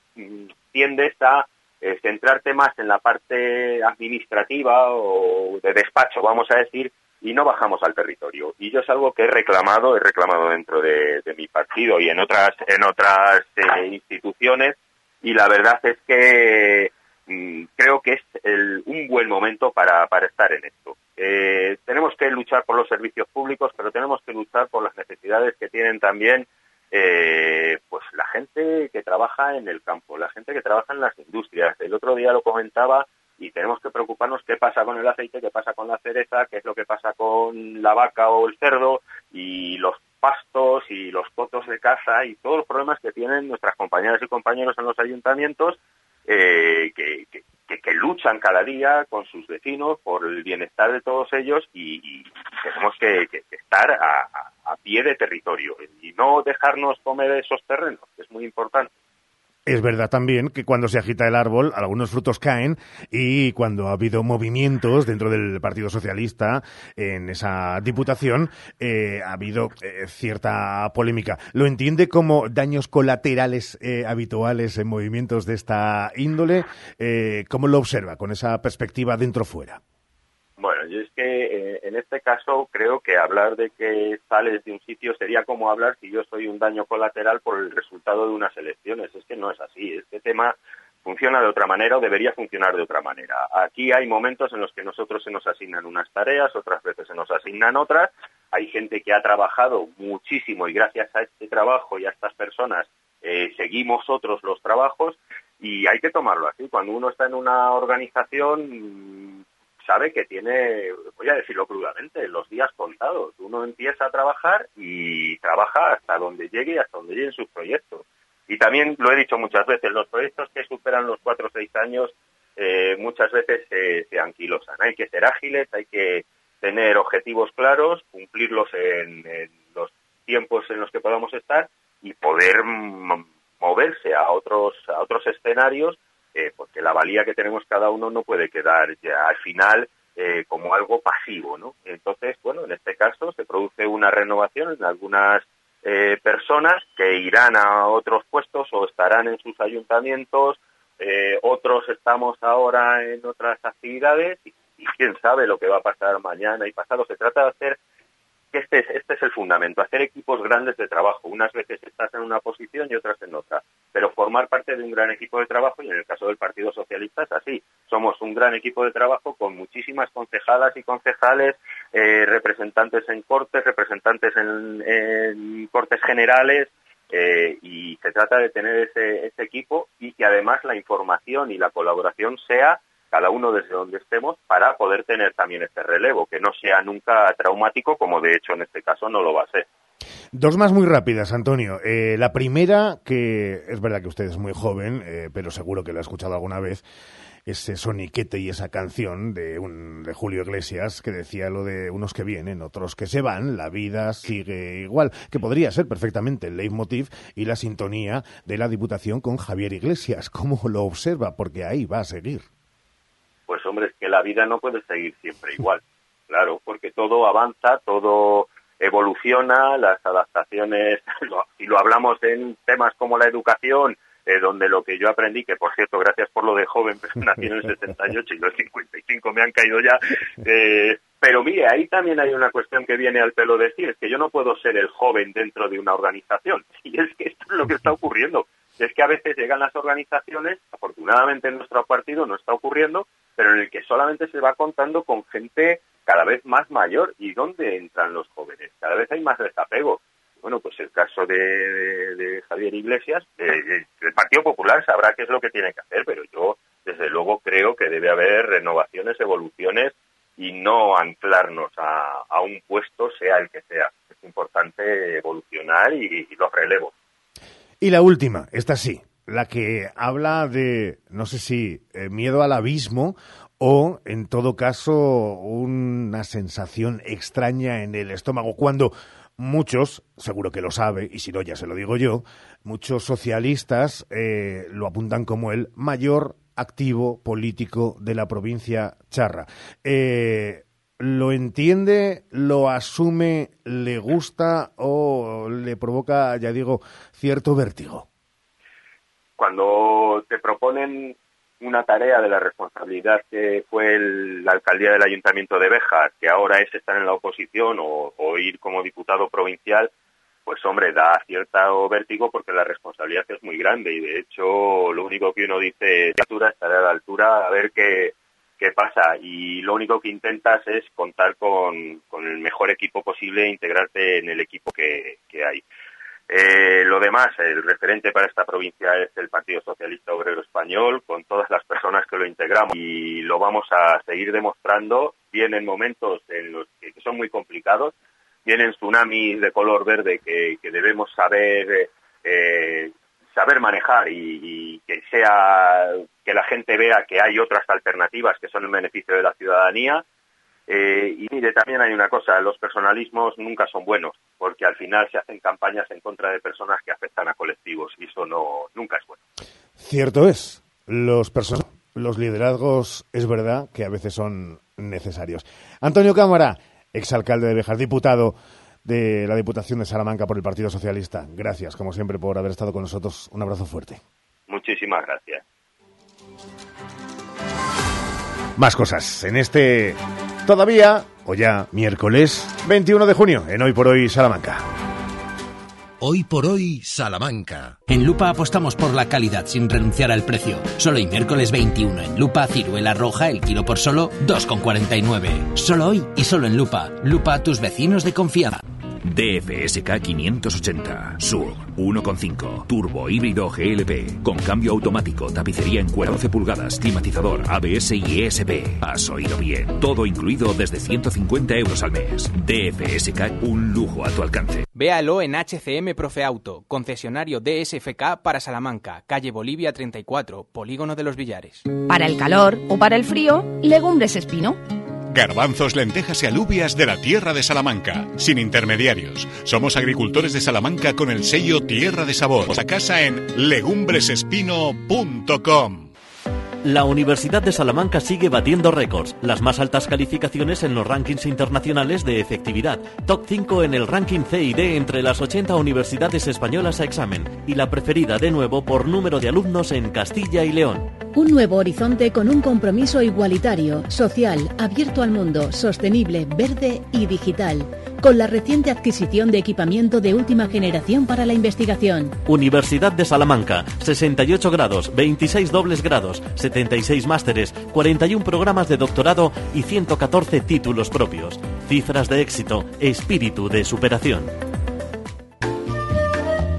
S17: tiendes a eh, centrarte más en la parte administrativa o de despacho, vamos a decir, y no bajamos al territorio. Y yo es algo que he reclamado, he reclamado dentro de, mi partido y en otras, en otras eh, instituciones, y la verdad es que mm, creo que es un buen momento para, para estar en esto. Eh, tenemos que luchar por los servicios públicos, pero tenemos que luchar por las necesidades que tienen también eh, pues la gente que trabaja en el campo, la gente que trabaja en las industrias. El otro día lo comentaba y tenemos que preocuparnos qué pasa con el aceite, qué pasa con la cereza, qué es lo que pasa con la vaca o el cerdo y los pastos y los cotos de casa y todos los problemas que tienen nuestras compañeras y compañeros en los ayuntamientos eh, que, luchan cada día con sus vecinos por el bienestar de todos ellos y, tenemos que, estar a, pie de territorio y no dejarnos comer esos terrenos, que es muy importante.
S2: Es verdad también que cuando se agita el árbol, algunos frutos caen y cuando ha habido movimientos dentro del Partido Socialista en esa diputación, eh, ha habido eh, cierta polémica. ¿Lo entiende como daños colaterales eh, habituales en movimientos de esta índole? ¿Cómo lo observa con esa perspectiva dentro-fuera?
S17: Bueno, yo es que eh, en este caso creo que hablar de que sales de un sitio sería como hablar si yo soy un daño colateral por el resultado de unas elecciones. Es que no es así. Este tema funciona de otra manera o debería funcionar de otra manera. Aquí hay momentos en los que nosotros se nos asignan unas tareas, otras veces se nos asignan otras. Hay gente que ha trabajado muchísimo y gracias a este trabajo y a estas personas eh, seguimos otros los trabajos y hay que tomarlo así. Cuando uno está en una organización sabe que tiene, voy a decirlo crudamente, los días contados. Uno empieza a trabajar y trabaja hasta donde llegue y hasta donde lleguen sus proyectos. Y también lo he dicho muchas veces, los proyectos que superan los cuatro o seis años eh, muchas veces se, anquilosan. Hay que ser ágiles, hay que tener objetivos claros, cumplirlos en, los tiempos en los que podamos estar y poder moverse a otros a otros escenarios eh, porque la valía que tenemos cada uno no puede quedar ya al final eh, como algo pasivo, ¿no? Entonces, bueno, en este caso se produce una renovación en algunas eh, personas que irán a otros puestos o estarán en sus ayuntamientos, otros estamos ahora en otras actividades y, y quién sabe lo que va a pasar mañana y pasado. Se trata de hacer este es, este es el fundamento, hacer equipos grandes de trabajo. Unas veces estás en una posición y otras en otra, pero formar parte de un gran equipo de trabajo, y en el caso del Partido Socialista es así. Somos un gran equipo de trabajo con muchísimas concejalas y concejales, eh, representantes en cortes, representantes en, cortes generales, eh, y se trata de tener ese, ese equipo y que además la información y la colaboración sea cada uno desde donde estemos, para poder tener también este relevo, que no sea nunca traumático, como de hecho en este caso no lo va a ser.
S2: Dos más muy rápidas, Antonio. Eh, la primera, que es verdad que usted es muy joven, eh, pero seguro que lo ha escuchado alguna vez, ese soniquete y esa canción de, un, de Julio Iglesias que decía lo de unos que vienen, otros que se van, la vida sigue igual, que podría ser perfectamente el leitmotiv y la sintonía de la Diputación con Javier Iglesias. ¿Cómo lo observa? Porque ahí va a seguir
S17: pues hombre, es que la vida no puede seguir siempre igual, claro, porque todo avanza, todo evoluciona, las adaptaciones, [LAUGHS] si lo hablamos en temas como la educación, eh, donde lo que yo aprendí, que por cierto, gracias por lo de joven, [LAUGHS] nací en el 78 y los 55 me han caído ya, eh, pero mire, ahí también hay una cuestión que viene al pelo decir, es que yo no puedo ser el joven dentro de una organización, [LAUGHS] y es que esto es lo que está ocurriendo, es que a veces llegan las organizaciones, afortunadamente en nuestro partido no está ocurriendo, pero en el que solamente se va contando con gente cada vez más mayor. ¿Y dónde entran los jóvenes? Cada vez hay más desapego. Bueno, pues el caso de, Javier Iglesias, el Partido Popular sabrá qué es lo que tiene que hacer, pero yo desde luego creo que debe haber renovaciones, evoluciones y no anclarnos a, un puesto, sea el que sea. Es importante evolucionar y los relevos.
S2: Y la última, esta sí, la que habla de, no sé si, eh, miedo al abismo o, en todo caso, una sensación extraña en el estómago, cuando muchos, seguro que lo sabe, y si no ya se lo digo yo, muchos socialistas eh, lo apuntan como el mayor activo político de la provincia charra. Eh, ¿Lo entiende, lo asume, le gusta o le provoca, ya digo, cierto vértigo?
S17: cuando te proponen una tarea de la responsabilidad que fue la alcaldía del Ayuntamiento de Béjar, que ahora es estar en la oposición o, ir como diputado provincial, pues hombre, da cierto vértigo porque la responsabilidad es muy grande y de hecho lo único que uno dice es altura, estaré a la altura a ver qué, qué pasa y lo único que intentas es contar con, el mejor equipo posible e integrarte en el equipo que hay. Eh, lo demás, el referente para esta provincia es el Partido Socialista Obrero Español, con todas las personas que lo integramos y lo vamos a seguir demostrando. Vienen momentos en los que, son muy complicados, vienen tsunamis de color verde que, debemos saber eh, saber manejar y, que sea que la gente vea que hay otras alternativas que son en beneficio de la ciudadanía Eh, y mire, también hay una cosa, los personalismos nunca son buenos, porque al final se hacen campañas en contra de personas que afectan a colectivos y eso no nunca es bueno.
S2: Cierto es, los los liderazgos es verdad que a veces son necesarios. Antonio Cámara, exalcalde de Bejar, diputado de la Diputación de Salamanca por el Partido Socialista. Gracias, como siempre, por haber estado con nosotros. Un abrazo fuerte.
S17: Muchísimas gracias.
S2: Más cosas en este todavía, o ya miércoles 21 de junio, en Hoy por Hoy Salamanca.
S1: Hoy por hoy, Salamanca.
S18: En Lupa apostamos por la calidad sin renunciar al precio. Solo hoy miércoles 21 en Lupa, ciruela roja, el kilo por solo 2,49. Solo hoy y solo en Lupa. Lupa, tus vecinos de confianza.
S19: DFSK 580 Sur 1.5 Turbo híbrido GLP con cambio automático, tapicería en cuero 12 pulgadas, climatizador, ABS y ESP. Has oído bien. Todo incluido desde 150 euros al mes. DFSK, un lujo a tu alcance.
S20: Véalo en HCM Profe Auto, concesionario DSFK para Salamanca, calle Bolivia 34, Polígono de los Villares.
S21: Para el calor o para el frío, legumbres espino
S22: Garbanzos, lentejas y alubias de la tierra de Salamanca, sin intermediarios. Somos agricultores de Salamanca con el sello Tierra de Sabor. A casa en legumbresespino.com.
S23: La Universidad de Salamanca sigue batiendo récords, las más altas calificaciones en los rankings internacionales de efectividad, top 5 en el ranking CID entre las 80 universidades españolas a examen. Y la preferida de nuevo por número de alumnos en Castilla y León.
S24: Un nuevo horizonte con un compromiso igualitario, social, abierto al mundo, sostenible, verde y digital con la reciente adquisición de equipamiento de última generación para la investigación.
S23: Universidad de Salamanca, 68 grados, 26 dobles grados, 76 másteres, 41 programas de doctorado y 114 títulos propios. Cifras de éxito, espíritu de superación.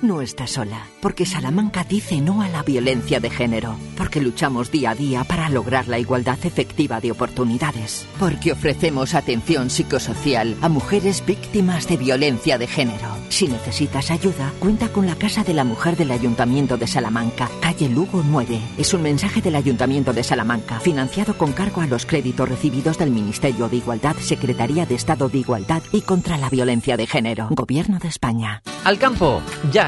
S25: No estás sola, porque Salamanca dice no a la violencia de género, porque luchamos día a día para lograr la igualdad efectiva de oportunidades, porque ofrecemos atención psicosocial a mujeres víctimas de violencia de género. Si necesitas ayuda, cuenta con la Casa de la Mujer del Ayuntamiento de Salamanca, calle Lugo 9. Es un mensaje del Ayuntamiento de Salamanca, financiado con cargo a los créditos recibidos del Ministerio de Igualdad, Secretaría de Estado de Igualdad y contra la Violencia de Género, Gobierno de España.
S26: Al campo, ya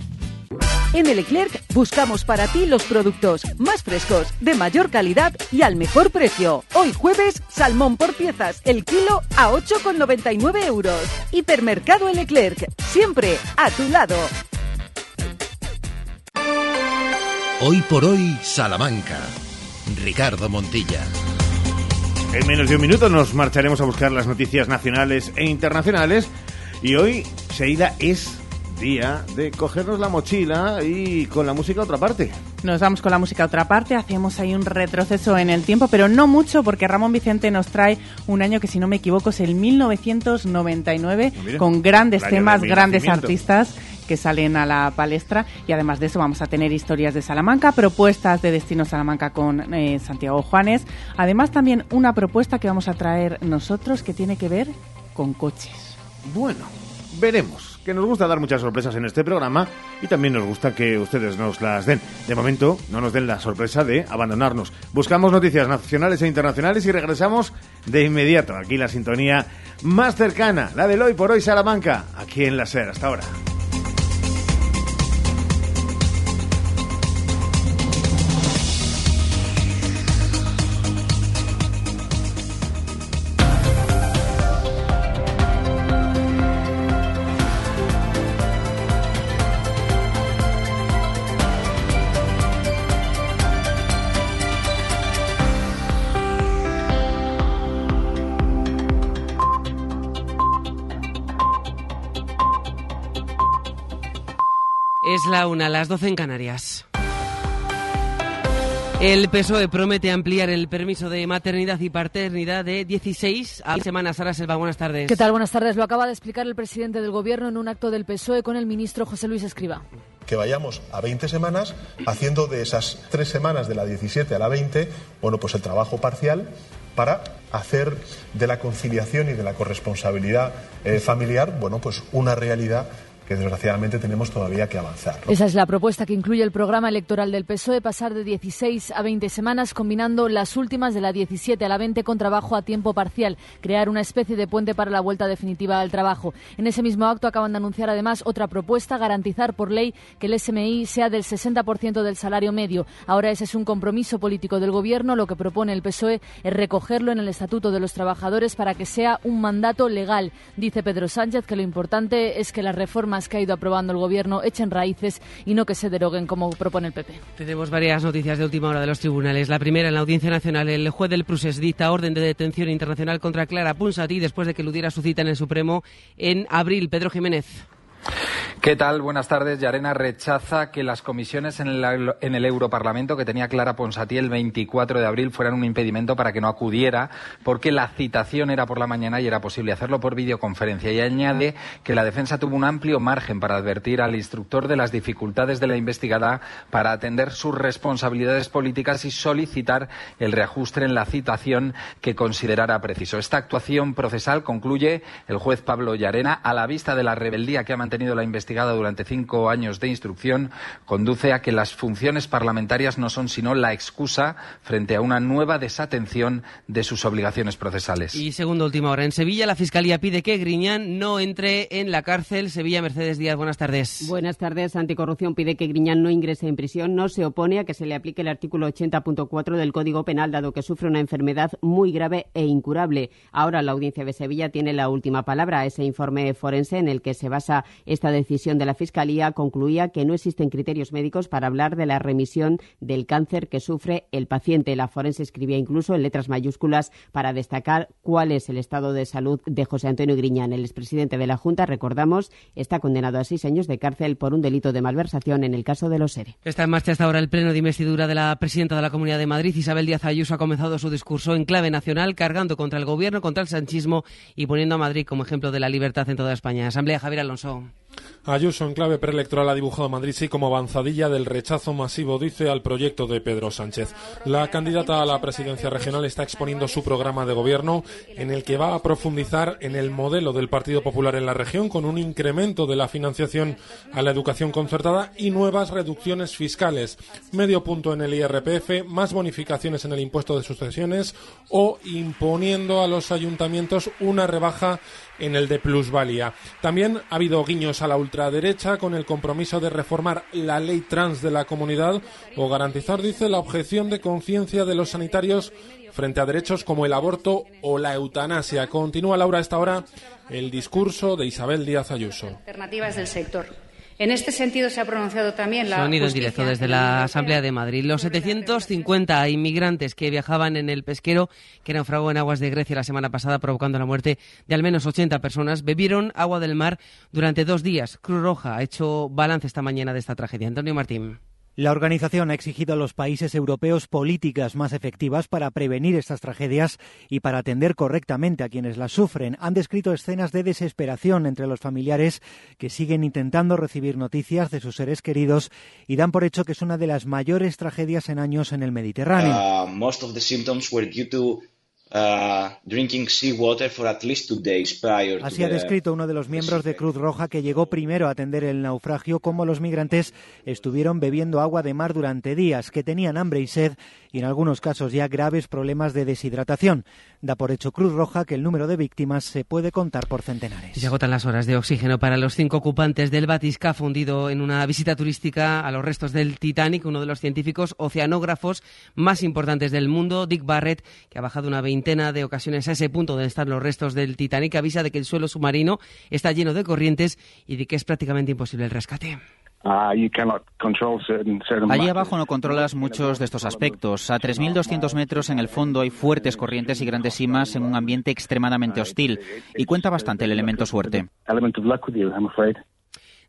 S27: En el Leclerc buscamos para ti los productos más frescos, de mayor calidad y al mejor precio. Hoy jueves, salmón por piezas, el kilo a 8,99 euros. Hipermercado El Leclerc, siempre a tu lado.
S1: Hoy por hoy, Salamanca. Ricardo Montilla.
S2: En menos de un minuto nos marcharemos a buscar las noticias nacionales e internacionales. Y hoy, Seida, es día de cogernos la mochila y con la música a otra parte.
S3: Nos vamos con la música a otra parte, hacemos ahí un retroceso en el tiempo, pero no mucho porque Ramón Vicente nos trae un año que si no me equivoco es el 1999 ah, con grandes temas, grandes artistas que salen a la palestra y además de eso vamos a tener historias de Salamanca, propuestas de Destino Salamanca con eh, Santiago Juanes, además también una propuesta que vamos a traer nosotros que tiene que ver con coches.
S2: Bueno, veremos que nos gusta dar muchas sorpresas en este programa y también nos gusta que ustedes nos las den. De momento, no nos den la sorpresa de abandonarnos. Buscamos noticias nacionales e internacionales y regresamos de inmediato. Aquí la sintonía más cercana, la del hoy por hoy Salamanca, aquí en la SER. Hasta ahora.
S28: La una, las doce en Canarias. El PSOE promete ampliar el permiso de maternidad y paternidad de 16 a semanas. Sara Selva, buenas tardes.
S29: ¿Qué tal? Buenas tardes. Lo acaba de explicar el presidente del Gobierno en un acto del PSOE con el ministro José Luis Escriba.
S30: Que vayamos a 20 semanas, haciendo de esas tres semanas, de la 17 a la 20, bueno, pues el trabajo parcial para hacer de la conciliación y de la corresponsabilidad eh, familiar, bueno, pues una realidad que desgraciadamente tenemos todavía que avanzar.
S29: Esa es la propuesta que incluye el programa electoral del PSOE, pasar de 16 a 20 semanas, combinando las últimas de la 17 a la 20 con trabajo a tiempo parcial, crear una especie de puente para la vuelta definitiva al trabajo. En ese mismo acto acaban de anunciar además otra propuesta, garantizar por ley que el SMI sea del 60% del salario medio. Ahora ese es un compromiso político del Gobierno. Lo que propone el PSOE es recogerlo en el Estatuto de los Trabajadores para que sea un mandato legal. Dice Pedro Sánchez que lo importante es que las reformas que ha ido aprobando el Gobierno echen raíces y no que se deroguen como propone el PP.
S28: Tenemos varias noticias de última hora de los tribunales. La primera, en la Audiencia Nacional, el juez del Prusés dicta orden de detención internacional contra Clara Punsati después de que eludiera su cita en el Supremo en abril. Pedro Jiménez.
S19: ¿Qué tal? Buenas tardes. Yarena rechaza que las comisiones en el, en el, Europarlamento que tenía Clara Ponsatí el 24 de abril fueran un impedimento para que no acudiera, porque la citación era por la mañana y era posible hacerlo por videoconferencia. Y añade que la defensa tuvo un amplio margen para advertir al instructor de las dificultades de la investigada para atender sus responsabilidades políticas y solicitar el reajuste en la citación que considerara preciso. Esta actuación procesal concluye el juez Pablo Yarena a la vista de la rebeldía que ha mantenido la investigación investigada durante cinco años de instrucción conduce a que las funciones parlamentarias no son sino la excusa frente a una nueva desatención de sus obligaciones procesales.
S28: Y segundo última hora, en Sevilla la Fiscalía pide que Griñán no entre en la cárcel. Sevilla, Mercedes Díaz, buenas tardes.
S31: Buenas tardes. Anticorrupción pide que Griñán no ingrese en prisión. No se opone a que se le aplique el artículo 80.4 del Código Penal, dado que sufre una enfermedad muy grave e incurable. Ahora la Audiencia de Sevilla tiene la última palabra. Ese informe forense en el que se basa esta decisión de la Fiscalía concluía que no existen criterios médicos para hablar de la remisión del cáncer que sufre el paciente. La forense escribía incluso en letras mayúsculas para destacar cuál es el estado de salud de José Antonio Griñán. El expresidente de la Junta, recordamos, está condenado a seis años de cárcel por un delito de malversación en el caso de los SERE.
S28: Está en marcha hasta ahora el pleno de investidura de la presidenta de la Comunidad de Madrid, Isabel Díaz Ayuso, ha comenzado su discurso en clave nacional, cargando contra el gobierno, contra el sanchismo y poniendo a Madrid como ejemplo de la libertad en toda España. Asamblea Javier Alonso.
S32: Ayuso en clave preelectoral ha dibujado Madrid sí como avanzadilla del rechazo masivo, dice, al proyecto de Pedro Sánchez. La candidata a la presidencia regional está exponiendo su programa de gobierno en el que va a profundizar en el modelo del Partido Popular en la región con un incremento de la financiación a la educación concertada y nuevas reducciones fiscales. Medio punto en el IRPF, más bonificaciones en el impuesto de sucesiones o imponiendo a los ayuntamientos una rebaja en el de plusvalía. También ha habido guiños a la ultraderecha con el compromiso de reformar la ley trans de la comunidad o garantizar, dice, la objeción de conciencia de los sanitarios frente a derechos como el aborto o la eutanasia. Continúa Laura a esta hora el discurso de Isabel Díaz Ayuso.
S33: Alternativas del sector. En este sentido se ha pronunciado también la.
S28: Sonido en directo desde la Asamblea de Madrid. Los 750 inmigrantes que viajaban en el pesquero que naufragó en aguas de Grecia la semana pasada, provocando la muerte de al menos 80 personas, bebieron agua del mar durante dos días. Cruz Roja ha hecho balance esta mañana de esta tragedia. Antonio Martín.
S34: La organización ha exigido a los países europeos políticas más efectivas para prevenir estas tragedias y para atender correctamente a quienes las sufren. Han descrito escenas de desesperación entre los familiares que siguen intentando recibir noticias de sus seres queridos y dan por hecho que es una de las mayores tragedias en años en el Mediterráneo. Así ha descrito uno de los miembros de Cruz Roja que llegó primero a atender el naufragio cómo los migrantes estuvieron bebiendo agua de mar durante días, que tenían hambre y sed y en algunos casos ya graves problemas de deshidratación. Da por hecho Cruz Roja que el número de víctimas se puede contar por centenares.
S28: se agotan las horas de oxígeno para los cinco ocupantes del Batisca fundido en una visita turística a los restos del Titanic, uno de los científicos oceanógrafos más importantes del mundo, Dick Barrett, que ha bajado una veintena de ocasiones a ese punto donde están los restos del Titanic, avisa de que el suelo submarino está lleno de corrientes y de que es prácticamente imposible el rescate.
S35: Allí abajo no controlas muchos de estos aspectos. A 3.200 metros en el fondo hay fuertes corrientes y grandes cimas en un ambiente extremadamente hostil y cuenta bastante el elemento suerte.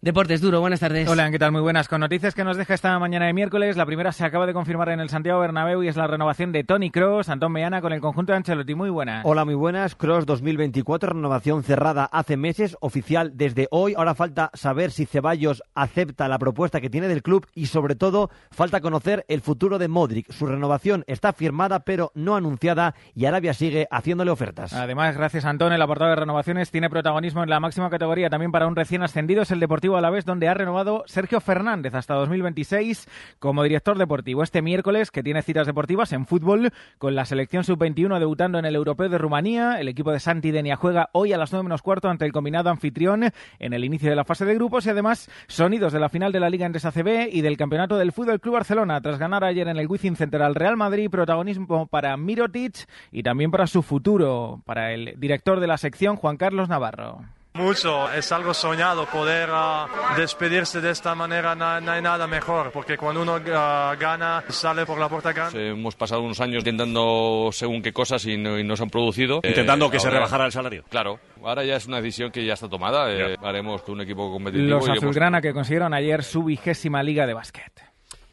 S28: Deportes Duro, buenas tardes.
S36: Hola, ¿qué tal? Muy buenas. Con noticias que nos deja esta mañana de miércoles. La primera se acaba de confirmar en el Santiago Bernabéu y es la renovación de Tony Cross, Antón Meana con el conjunto de Ancelotti. Muy buenas.
S37: Hola, muy buenas. Cross 2024, renovación cerrada hace meses, oficial desde hoy. Ahora falta saber si Ceballos acepta la propuesta que tiene del club y sobre todo falta conocer el futuro de Modric. Su renovación está firmada pero no anunciada y Arabia sigue haciéndole ofertas.
S36: Además, gracias Antón, el apartado de renovaciones tiene protagonismo en la máxima categoría también para un recién ascendido, es el Deportivo a la vez donde ha renovado Sergio Fernández hasta 2026 como director deportivo. Este miércoles, que tiene citas deportivas en fútbol, con la selección sub-21 debutando en el Europeo de Rumanía, el equipo de Santi Denia juega hoy a las 9 menos cuarto ante el combinado anfitrión en el inicio de la fase de grupos y además sonidos de la final de la Liga Endesa CB y del campeonato del Fútbol Club Barcelona tras ganar ayer en el Wizzing Center al Real Madrid, protagonismo para Mirotic y también para su futuro, para el director de la sección Juan Carlos Navarro.
S38: Mucho, es algo soñado poder uh, despedirse de esta manera, no, hay nada mejor, porque cuando uno uh, gana, sale por la puerta grande.
S39: Hemos pasado unos años intentando según qué cosas y no, y no se han producido.
S40: Intentando que se
S39: ahora-
S40: rebajara el salario.
S39: Claro, ahora ya es una decisión que ya está tomada, eh, haremos con un equipo competitivo.
S36: Los
S39: y hemos-
S36: azulgrana que consiguieron ayer su vigésima liga de básquet.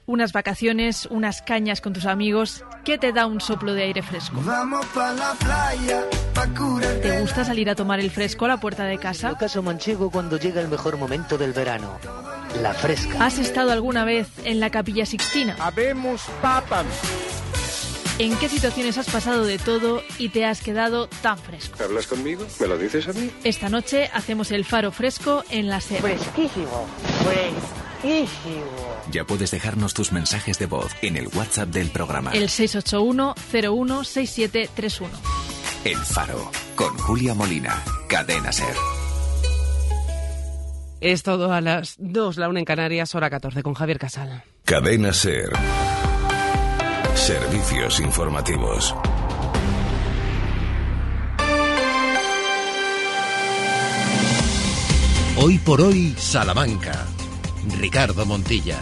S8: Unas vacaciones, unas cañas con tus amigos, ¿qué te da un soplo de aire fresco?
S41: Vamos pa' la playa, pa'.
S8: ¿Te gusta salir a tomar el fresco a la puerta de casa?
S42: caso manchego cuando llega el mejor momento del verano. La fresca.
S8: ¿Has estado alguna vez en la capilla Sixtina?
S41: Habemos papas.
S8: ¿En qué situaciones has pasado de todo y te has quedado tan fresco?
S40: ¿Hablas conmigo? ¿Me lo dices a mí?
S8: Esta noche hacemos el faro fresco en la SER.
S42: Fresquísimo. Fresquísimo.
S43: Ya puedes dejarnos tus mensajes de voz en el WhatsApp del programa.
S8: El 681 016731.
S43: El Faro, con Julia Molina, Cadena Ser.
S28: Es todo a las 2, la una en Canarias, hora 14, con Javier Casal.
S44: Cadena Ser. Servicios informativos.
S1: Hoy por hoy, Salamanca. Ricardo Montilla.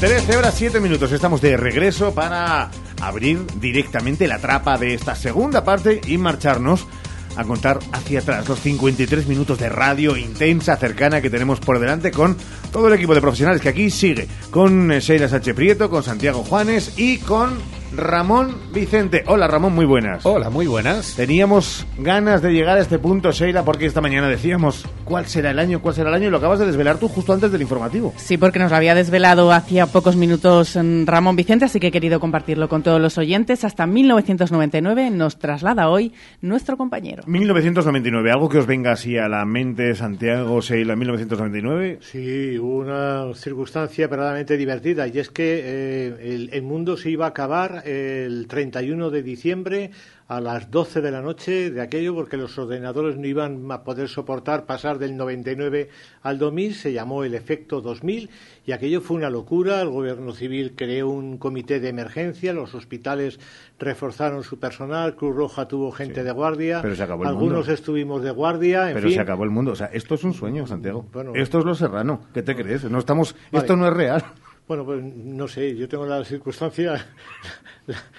S2: 13 horas 7 minutos. Estamos de regreso para abrir directamente la trapa de esta segunda parte y marcharnos a contar hacia atrás los 53 minutos de radio intensa, cercana que tenemos por delante con todo el equipo de profesionales que aquí sigue. Con Sheila Sánchez Prieto, con Santiago Juanes y con Ramón Vicente. Hola Ramón, muy buenas.
S40: Hola, muy buenas.
S2: Teníamos ganas de llegar a este punto, Sheila, porque esta mañana decíamos cuál será el año, cuál será el año y lo acabas de desvelar tú justo antes del informativo.
S3: Sí, porque nos lo había desvelado hacía pocos minutos mm, Ramón Vicente, así que he querido compartirlo con todos los oyentes. Hasta 1999 nos traslada hoy nuestro compañero.
S2: 1999, algo que os venga así a la mente, Santiago, Sheila, 1999.
S4: Sí, una circunstancia verdaderamente divertida y es que eh, el, el mundo se iba a acabar el 31 de diciembre a las 12 de la noche de aquello porque los ordenadores no iban a poder soportar pasar del 99 al 2000, se llamó el efecto 2000 y aquello fue una locura, el gobierno civil creó un comité de emergencia, los hospitales reforzaron su personal, Cruz Roja tuvo gente de guardia,
S2: pero se acabó el
S4: algunos
S2: mundo.
S4: estuvimos de guardia, en
S2: Pero
S4: fin.
S2: se acabó el mundo. O sea, esto es un sueño, Santiago.
S4: Bueno.
S2: esto es lo serrano. ¿Qué te crees? No estamos,
S4: Vale.
S2: Esto no es real.
S4: Bueno, pues no sé, yo tengo la circunstancia.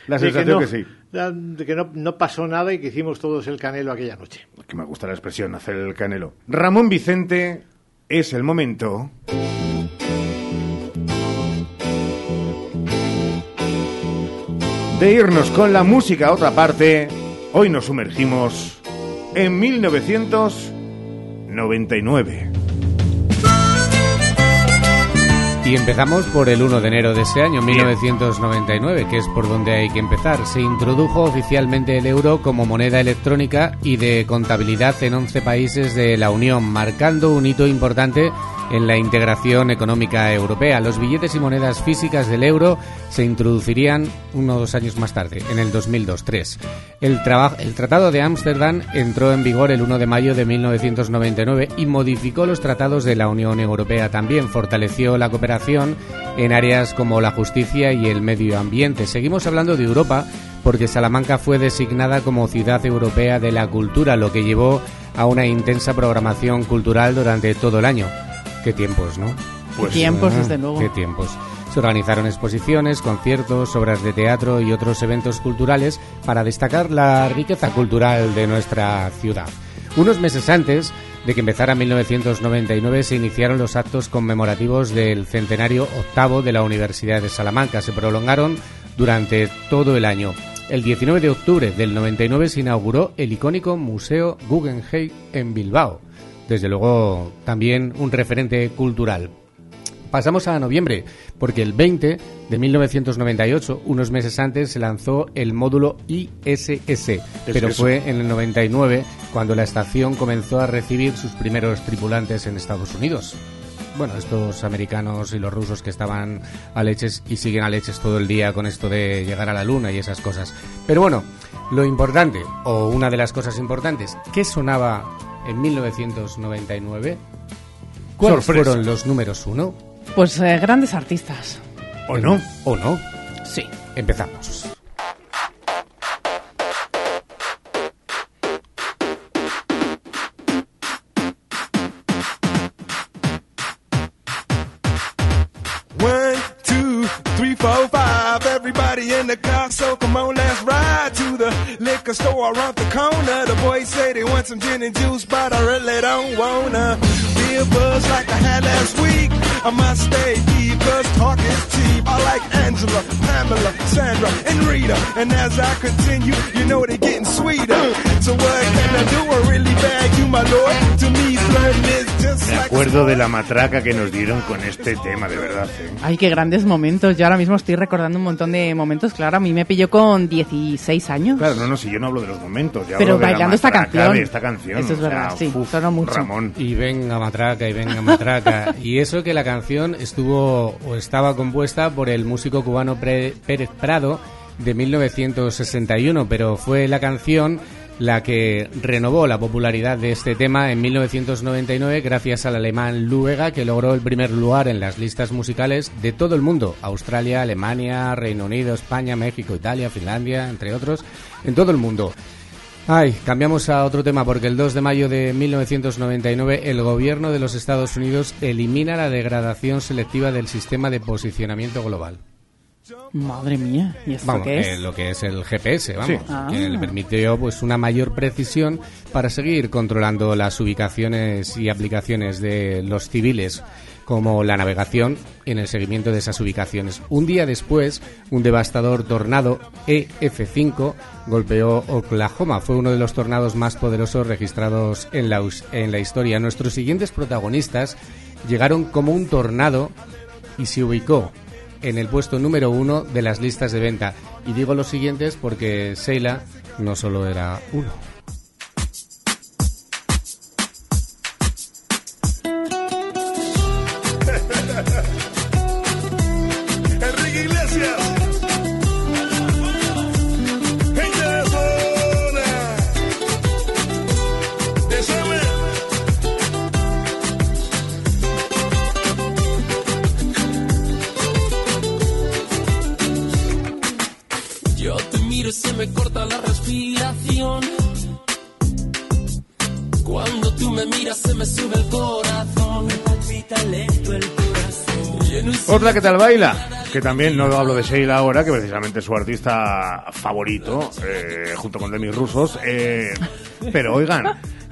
S2: La
S4: de
S2: sensación
S4: no,
S2: que sí.
S4: la- de que no, no pasó nada y que hicimos todos el canelo aquella noche.
S2: Que me gusta la expresión, hacer el canelo. Ramón Vicente, es el momento. De irnos con la música a otra parte, hoy nos sumergimos en 1999.
S40: Y empezamos por el 1 de enero de ese año, 1999, que es por donde hay que empezar. Se introdujo oficialmente el euro como moneda electrónica y de contabilidad en 11 países de la Unión, marcando un hito importante en la integración económica europea. Los billetes y monedas físicas del euro se introducirían uno o dos años más tarde, en el 2002-3. El, el Tratado de Ámsterdam entró en vigor el 1 de mayo de 1999 y modificó los tratados de la Unión Europea. También fortaleció la cooperación en áreas como la justicia y el medio ambiente. Seguimos hablando de Europa porque Salamanca fue designada como ciudad europea de la cultura, lo que llevó a una intensa programación cultural durante todo el año. Qué tiempos, ¿no?
S3: Qué tiempos, desde luego.
S40: Qué tiempos. Se organizaron exposiciones, conciertos, obras de teatro y otros eventos culturales para destacar la riqueza cultural de nuestra ciudad. Unos meses antes, de que empezara 1999 se iniciaron los actos conmemorativos del centenario octavo de la Universidad de Salamanca. Se prolongaron durante todo el año. El 19 de octubre del 99 se inauguró el icónico Museo Guggenheim en Bilbao. Desde luego, también un referente cultural. Pasamos a noviembre, porque el 20 de 1998, unos meses antes, se lanzó el módulo ISS, pero
S2: eso?
S40: fue en el 99 cuando la estación comenzó a recibir sus primeros tripulantes en Estados Unidos. Bueno, estos americanos y los rusos que estaban a leches y siguen a leches todo el día con esto de llegar a la luna y esas cosas. Pero bueno, lo importante, o una de las cosas importantes, ¿qué sonaba en 1999? ¿Cuáles
S2: Sorpresa.
S40: fueron los números uno?
S3: Pues eh, grandes artistas.
S2: ¿O no?
S40: ¿O no?
S3: Sí.
S40: Empezamos.
S41: In the car, so come on, let's ride to the liquor store around the corner. The boys say they want some gin and juice, but I really don't wanna be a buzz like I had last week. I must stay deep, cause talk is cheap. I like Angela, Pamela, Sandra, and Rita. And as I continue, you know they're getting sweeter. So what can I do? I really bag you, my lord. To me,
S2: acuerdo de la matraca que nos dieron con este tema, de verdad. ¿eh?
S3: Ay, qué grandes momentos. Yo ahora mismo estoy recordando un montón de momentos. Claro, a mí me pilló con 16 años.
S2: Claro, no, no, si yo no hablo de los momentos. yo
S3: Pero
S2: hablo de la
S3: bailando esta canción.
S2: de esta canción.
S3: Eso es
S2: o sea,
S3: verdad, sí,
S2: uf,
S3: sonó mucho.
S2: Ramón.
S40: Y venga matraca, y venga matraca. [LAUGHS] y eso que la canción estuvo o estaba compuesta por el músico cubano Pérez Prado de 1961, pero fue la canción la que renovó la popularidad de este tema en 1999 gracias al alemán Luega que logró el primer lugar en las listas musicales de todo el mundo, Australia, Alemania, Reino Unido, España, México, Italia, Finlandia, entre otros, en todo el mundo. Ay, cambiamos a otro tema porque el 2 de mayo de 1999 el gobierno de los Estados Unidos elimina la degradación selectiva del sistema de posicionamiento global.
S3: Madre mía, ¿y esto
S40: Vamos,
S3: qué es?
S40: eh, lo que es el GPS, vamos,
S3: Sí. Ah.
S40: que le permitió pues una mayor precisión para seguir controlando las ubicaciones y aplicaciones de los civiles como la navegación en el seguimiento de esas ubicaciones. Un día después, un devastador tornado EF5 golpeó Oklahoma. Fue uno de los tornados más poderosos registrados en la, en la historia. Nuestros siguientes protagonistas llegaron como un tornado y se ubicó en el puesto número uno de las listas de venta. Y digo los siguientes porque Seila no solo era uno.
S2: Tal baila, que también no hablo de Sheila ahora, que precisamente es su artista favorito, eh, junto con Demi Rusos. eh, pero oigan,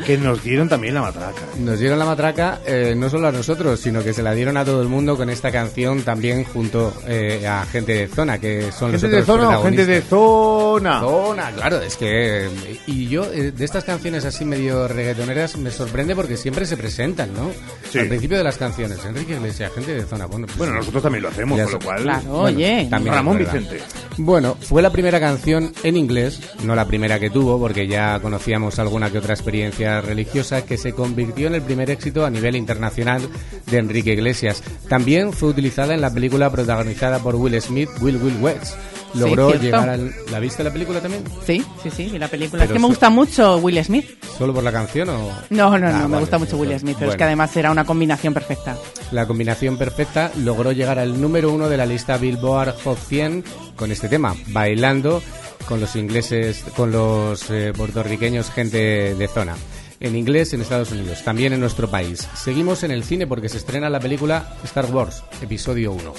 S2: que nos dieron también la matraca.
S40: Nos dieron la matraca eh, no solo a nosotros, sino que se la dieron a todo el mundo con esta canción también junto eh, a gente de zona, que son los
S2: ¿Gente de
S40: otros
S2: zona gente de zona?
S40: Zona, claro, es que... eh, Y yo, eh, de estas canciones así medio reggaetoneras, me sorprende porque siempre se presentan, ¿no?
S2: Sí.
S40: Al principio de las canciones, Enrique Iglesias, gente de zona. Bueno, pues,
S2: Bueno, nosotros también lo hacemos, con lo cual...
S3: Claro,
S40: Bueno,
S3: oye.
S40: también
S2: Ramón. Vicente.
S40: Bueno, fue la primera canción en inglés, no la primera que tuvo, porque ya conocíamos alguna que otra experiencia religiosa, que se convirtió en el primer éxito a nivel internacional de Enrique Iglesias. También fue utilizada en la película protagonizada por Will Smith, Will Will West. Logró
S3: cierto.
S40: llegar al... ¿La viste la película también?
S3: Sí, sí, sí, y la película.
S40: Pero
S3: es que me gusta mucho Will Smith.
S40: ¿Solo por la canción o...?
S3: No, no, no,
S40: Ah,
S3: me
S40: vale,
S3: gusta mucho Will Smith, pero es
S40: bueno.
S3: que además era una combinación perfecta.
S40: La combinación perfecta logró llegar al número uno de la lista Billboard Hot 100 con este tema, bailando con los ingleses, con los eh, puertorriqueños, gente de zona. En inglés en Estados Unidos, también en nuestro país. Seguimos en el cine porque se estrena la película Star Wars, episodio 1.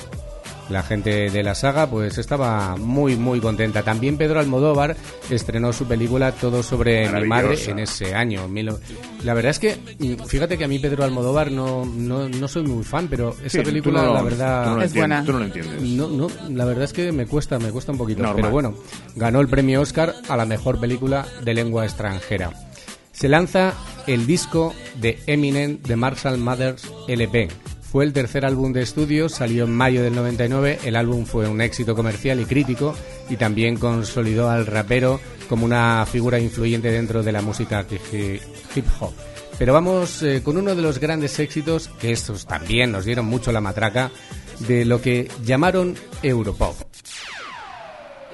S40: La gente de la saga pues estaba muy muy contenta. También Pedro Almodóvar estrenó su película Todo sobre mi madre en ese año. La verdad es que mm, fíjate que a mí Pedro Almodóvar no, no, no soy muy fan, pero esa
S2: Sí,
S40: película
S2: no-
S40: la verdad
S2: tú no lo Es entiendes, buena. tú no lo entiendes.
S40: No, no, la verdad es que me cuesta, me cuesta un poquito,
S2: Normal.
S40: pero bueno, ganó el premio Oscar a la mejor película de lengua extranjera. Se lanza el disco de Eminem de Marshall Mathers LP. Fue el tercer álbum de estudio, salió en mayo del 99. El álbum fue un éxito comercial y crítico y también consolidó al rapero como una figura influyente dentro de la música hi- hip hop. Pero vamos eh, con uno de los grandes éxitos, que estos también nos dieron mucho la matraca, de lo que llamaron Europop.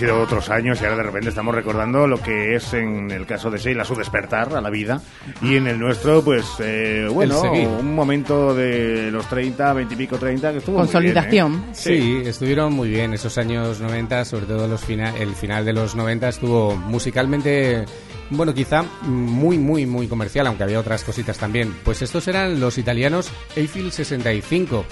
S2: Madre mía, que nos hemos ido otros años y ahora de repente estamos recordando lo que es en el caso de Sheila su despertar a la vida. Y en el nuestro, pues, eh, bueno, un momento de los 30, 20 y pico, 30 que estuvo muy bien, ¿eh?
S40: Sí, estuvieron muy bien esos años 90, sobre todo los fina- el final de los 90 estuvo musicalmente, bueno, quizá muy, muy, muy comercial, aunque había otras cositas también. Pues estos eran los italianos Eiffel 65,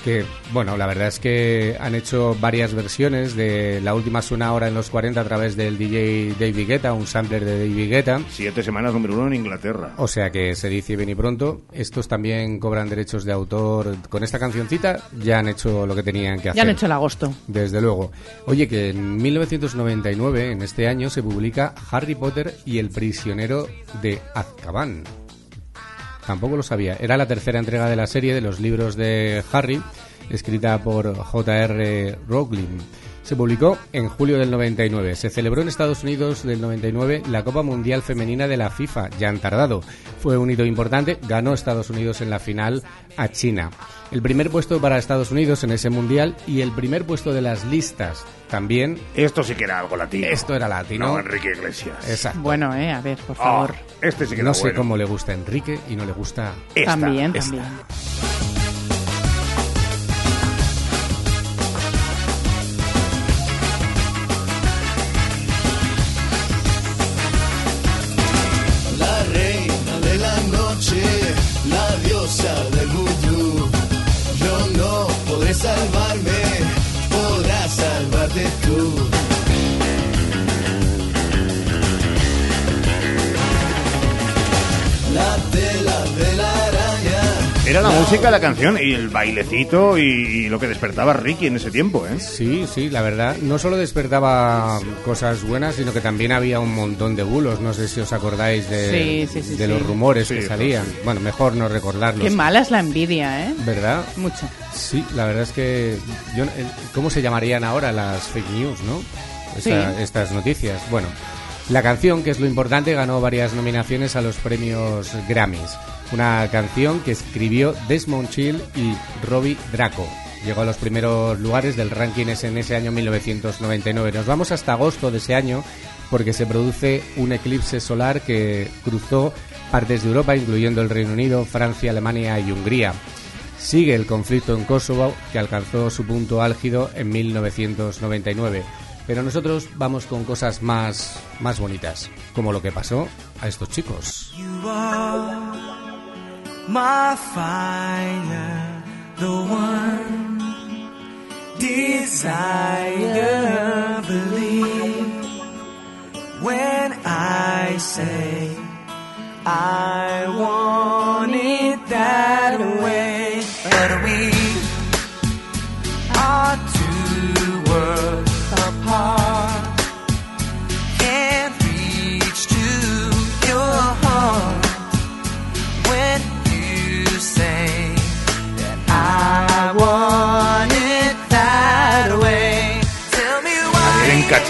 S40: que, bueno, la verdad es que han hecho varias versiones de La Última Suena Ahora en los 40 a través del DJ David Guetta, un sampler de David Guetta.
S2: Siete semanas número uno en Inglaterra.
S40: O sea que se dice bien y pronto. Estos también cobran derechos de autor. Con esta cancioncita ya han hecho lo que tenían que hacer.
S3: Ya han hecho el agosto.
S40: Desde luego. Oye, que en 1999, en este año, se publica Harry Potter y el prisionero de Azkaban. Tampoco lo sabía. Era la tercera entrega de la serie de los libros de Harry, escrita por J.R. Rowling. Se publicó en julio del 99. Se celebró en Estados Unidos del 99 la Copa Mundial Femenina de la FIFA. Ya han tardado. Fue un hito importante. Ganó Estados Unidos en la final a China. El primer puesto para Estados Unidos en ese mundial y el primer puesto de las listas también.
S2: Esto sí que era algo latino.
S40: Esto era latino.
S2: No, Enrique Iglesias.
S40: Exacto.
S3: Bueno, eh, a ver, por favor.
S2: este sí que
S40: no
S2: era
S40: sé
S2: bueno.
S40: cómo le gusta a Enrique y no le gusta
S2: Esta,
S3: también,
S40: esta.
S3: también.
S2: Era la música, la canción y el bailecito y, y lo que despertaba Ricky en ese tiempo, ¿eh?
S40: Sí, sí, la verdad. No solo despertaba cosas buenas, sino que también había un montón de bulos. No sé si os acordáis de,
S3: Sí, sí, sí,
S40: de
S3: sí.
S40: los rumores
S2: Sí,
S40: que
S2: pues
S40: salían. Bueno, mejor no recordarlos.
S3: Qué mala es la envidia, ¿eh?
S40: ¿Verdad?
S3: Mucho.
S40: Sí, la verdad es que... Yo, no- el- ¿Cómo se llamarían ahora las fake news, no? Esta-
S3: Sí.
S40: Estas noticias. Bueno, la canción, que es lo importante, ganó varias nominaciones a los premios Grammys. Una canción que escribió Desmond Chill y Robbie Draco. Llegó a los primeros lugares del ranking en ese año 1999. Nos vamos hasta agosto de ese año porque se produce un eclipse solar que cruzó partes de Europa, incluyendo el Reino Unido, Francia, Alemania y Hungría. Sigue el conflicto en Kosovo, que alcanzó su punto álgido en 1999. Pero nosotros vamos con cosas más, más bonitas, como lo que pasó a estos chicos.
S45: My fire, the one desire. Believe when I say I want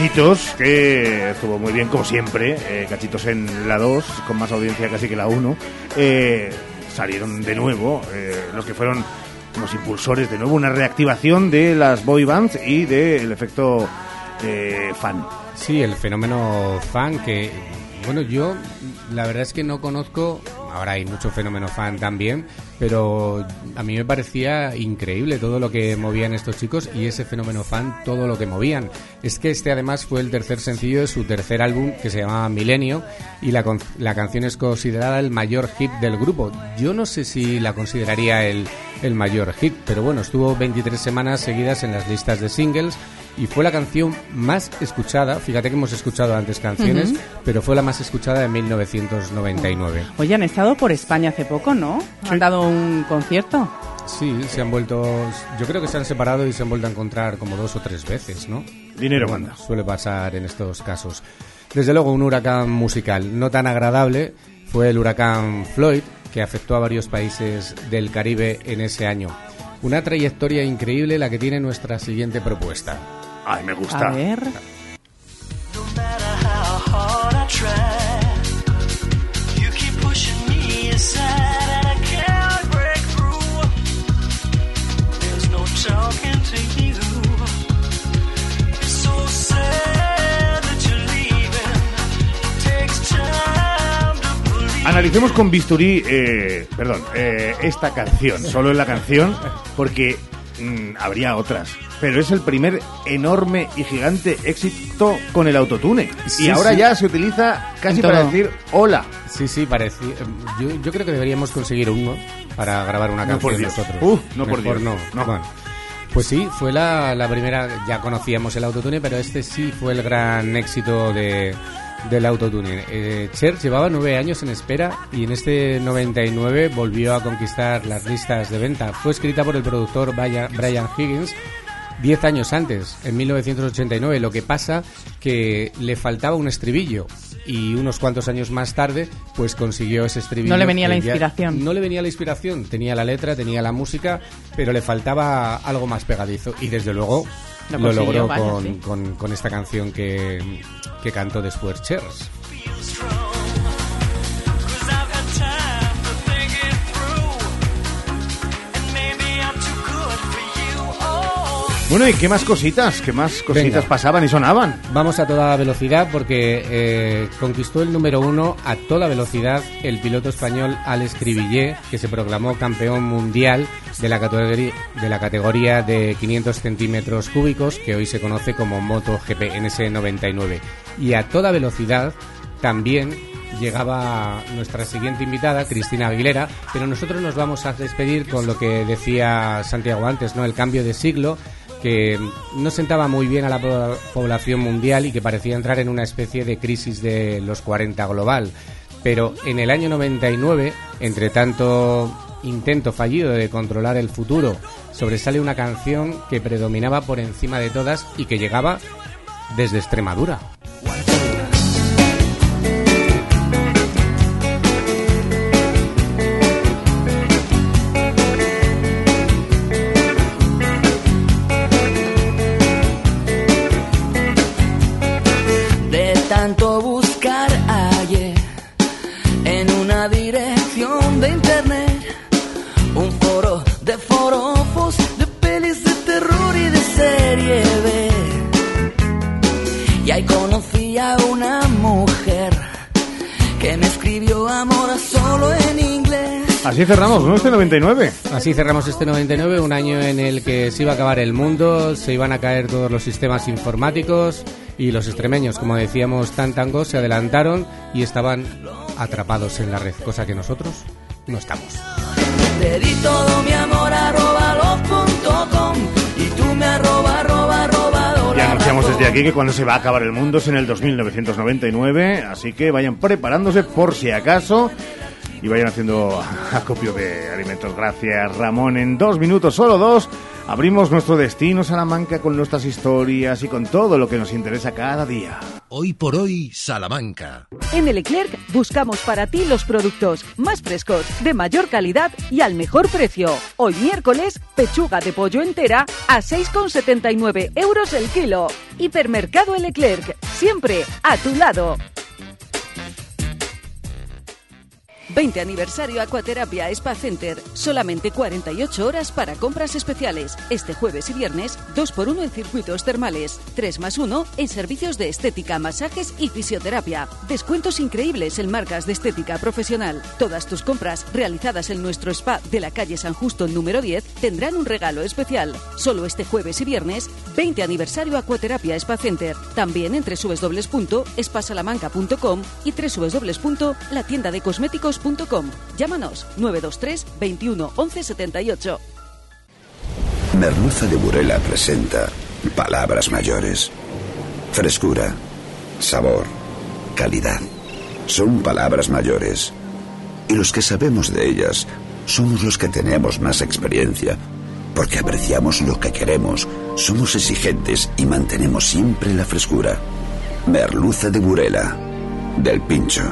S2: Cachitos, que estuvo muy bien como siempre, eh, Cachitos en la 2, con más audiencia casi que la 1, eh, salieron de nuevo eh, los que fueron los impulsores de nuevo, una reactivación de las boy bands y del efecto eh, fan.
S40: Sí, el fenómeno fan que, bueno, yo la verdad es que no conozco, ahora hay mucho fenómeno fan también, pero a mí me parecía increíble todo lo que movían estos chicos y ese fenómeno fan, todo lo que movían. Es que este además fue el tercer sencillo de su tercer álbum que se llamaba Milenio y la, la canción es considerada el mayor hit del grupo. Yo no sé si la consideraría el, el mayor hit, pero bueno, estuvo 23 semanas seguidas en las listas de singles y fue la canción más escuchada, fíjate que hemos escuchado antes canciones, pero fue la más escuchada en 1999.
S3: Oye, han estado por España hace poco, ¿no? Han dado un concierto.
S40: Sí, se han vuelto. Yo creo que se han separado y se han vuelto a encontrar como dos o tres veces, ¿no?
S2: Dinero
S40: Pero
S2: manda.
S40: Suele pasar en estos casos. Desde luego, un huracán musical no tan agradable fue el huracán Floyd, que afectó a varios países del Caribe en ese año. Una trayectoria increíble la que tiene nuestra siguiente propuesta.
S2: Ay, me
S3: A ver.
S46: hard I try. You keep pushing me aside, and I can't break through. There's no talking to you. It's so sad that you're leaving. It takes time to believe.
S2: Analicemos con bisturí, eh, perdón, eh, esta canción, solo en la canción, porque mm, habría otras. Pero es el primer enorme y gigante éxito con el autotune.
S40: Sí,
S2: y ahora
S40: sí.
S2: ya se utiliza casi para decir hola.
S40: Sí, sí, parecía. Yo, yo creo que deberíamos conseguir uno para grabar una
S2: No, por
S40: canción
S2: Dios.
S40: nosotros.
S2: Uf, no, por
S40: Mejor
S2: Dios.
S40: No.
S2: No.
S40: Bueno, pues sí, fue la, la primera. Ya conocíamos el autotune, pero este sí fue el gran éxito de, del autotune. Eh, Cher llevaba nueve años en espera y en este 99 volvió a conquistar las listas de venta. Fue escrita por el productor Brian Higgins. Diez años antes, en 1989, lo que pasa que le faltaba un estribillo y unos cuantos años más tarde, pues consiguió ese estribillo.
S3: No le venía la
S40: ya-
S3: inspiración.
S40: no le venía la inspiración, tenía la letra, tenía la música, pero le faltaba algo más pegadizo y desde luego
S3: Lo
S40: logró
S3: vaya,
S40: con,
S3: sí.
S40: con- con esta canción que, que cantó después Chers.
S2: Bueno, ¿y qué más cositas? ¿Qué más cositas
S40: Venga.
S2: pasaban y sonaban?
S40: Vamos a toda velocidad porque eh, conquistó el número uno a toda velocidad el piloto español Alex Cribillé, que se proclamó campeón mundial de la categoría de, la categoría de 500 centímetros cúbicos, que hoy se conoce como MotoGP en ese 99. Y a toda velocidad también llegaba nuestra siguiente invitada, Cristina Aguilera, pero nosotros nos vamos a despedir con lo que decía Santiago antes, ¿no? El cambio de siglo que no sentaba muy bien a la po- población mundial y que parecía entrar en una especie de crisis de los 40 global. Pero en el año 99, entre tanto intento fallido de controlar el futuro, sobresale una canción que predominaba por encima de todas y que llegaba desde Extremadura.
S2: Así cerramos, ¿no? Este 99.
S40: Así cerramos este 99, un año en el que se iba a acabar el mundo, se iban a caer todos los sistemas informáticos y los extremeños, como decíamos, tan tangos, se adelantaron y estaban atrapados en la red, cosa que nosotros no estamos.
S46: Te di todo mi amor arroba y tú me arroba arroba arroba
S2: Ya anunciamos desde aquí que cuando se va a acabar el mundo es en el 2999, así que vayan preparándose por si acaso y vayan haciendo [LAUGHS] acopio de alimentos. Gracias, Ramón. En dos minutos, solo dos, Abrimos nuestro destino Salamanca con nuestras historias y con todo lo que nos interesa cada día.
S1: Hoy por hoy, Salamanca.
S27: En el Leclerc buscamos para ti los productos más frescos, de mayor calidad y al mejor precio. Hoy miércoles, pechuga de pollo entera a 6,79 euros el kilo. Hipermercado El Leclerc, siempre a tu lado. 20 aniversario Acuaterapia Spa Center. Solamente 48 horas para compras especiales. Este jueves y viernes, 2 por 1 en circuitos termales. 3 más 1 en servicios de estética, masajes y fisioterapia. Descuentos increíbles en marcas de estética profesional. Todas tus compras realizadas en nuestro spa de la calle San Justo número 10 tendrán un regalo especial. Solo este jueves y viernes, 20 aniversario Acuaterapia Spa Center. También en www.espasalamanca.com y www.latiendadecosméticos.com Llámanos 923 21 11 78.
S44: Merluza de Burela presenta palabras mayores. Frescura, sabor, calidad. Son palabras mayores. Y los que sabemos de ellas somos los que tenemos más experiencia, porque apreciamos lo que queremos, somos exigentes y mantenemos siempre la frescura. Merluza de Burela, del pincho,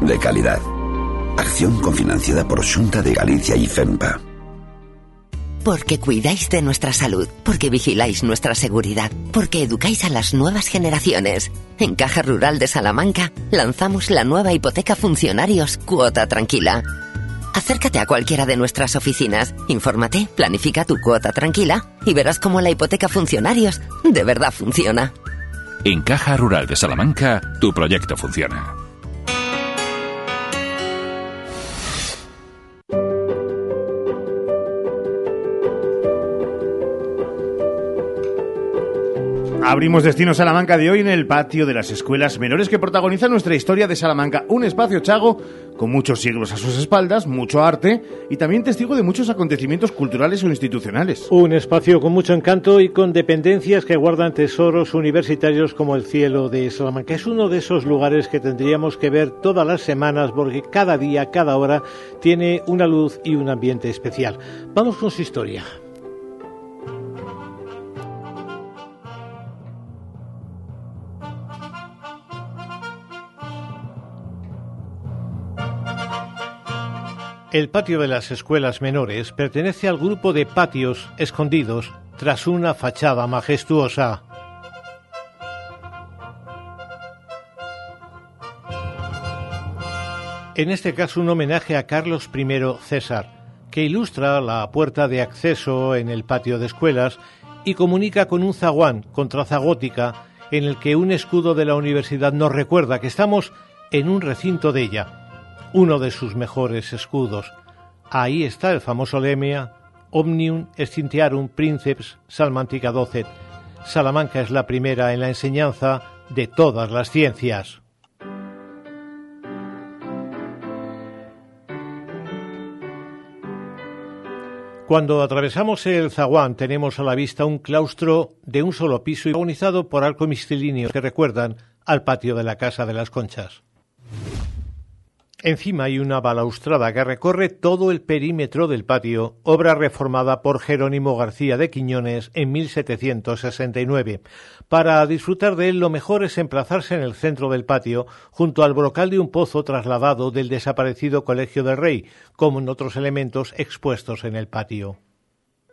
S44: de calidad. Acción cofinanciada por Junta de Galicia y FEMPA.
S47: Porque cuidáis de nuestra salud, porque vigiláis nuestra seguridad, porque educáis a las nuevas generaciones. En Caja Rural de Salamanca lanzamos la nueva hipoteca funcionarios Cuota Tranquila. Acércate a cualquiera de nuestras oficinas, infórmate, planifica tu cuota tranquila y verás cómo la hipoteca funcionarios de verdad funciona.
S48: En Caja Rural de Salamanca, tu proyecto funciona.
S2: Abrimos Destino Salamanca de hoy en el patio de las escuelas menores que protagoniza nuestra historia de Salamanca, un espacio chago con muchos siglos a sus espaldas, mucho arte y también testigo de muchos acontecimientos culturales o institucionales.
S4: Un espacio con mucho encanto y con dependencias que guardan tesoros universitarios como el cielo de Salamanca. Es uno de esos lugares que tendríamos que ver todas las semanas porque cada día, cada hora tiene una luz y un ambiente especial. Vamos con su historia. El patio de las escuelas menores pertenece al grupo de patios escondidos tras una fachada majestuosa. En este caso un homenaje a Carlos I César, que ilustra la puerta de acceso en el patio de escuelas y comunica con un zaguán con traza en el que un escudo de la universidad nos recuerda que estamos en un recinto de ella uno de sus mejores escudos. Ahí está el famoso lemia Omnium Extintiarum Princeps Salmantica Docet. Salamanca es la primera en la enseñanza de todas las ciencias. Cuando atravesamos el zaguán tenemos a la vista un claustro de un solo piso y organizado por arco mistilíneos que recuerdan al patio de la Casa de las Conchas. Encima hay una balaustrada que recorre todo el perímetro del patio, obra reformada por Jerónimo García de Quiñones en 1769. Para disfrutar de él lo mejor es emplazarse en el centro del patio, junto al brocal de un pozo trasladado del desaparecido Colegio del Rey, como en otros elementos expuestos en el patio.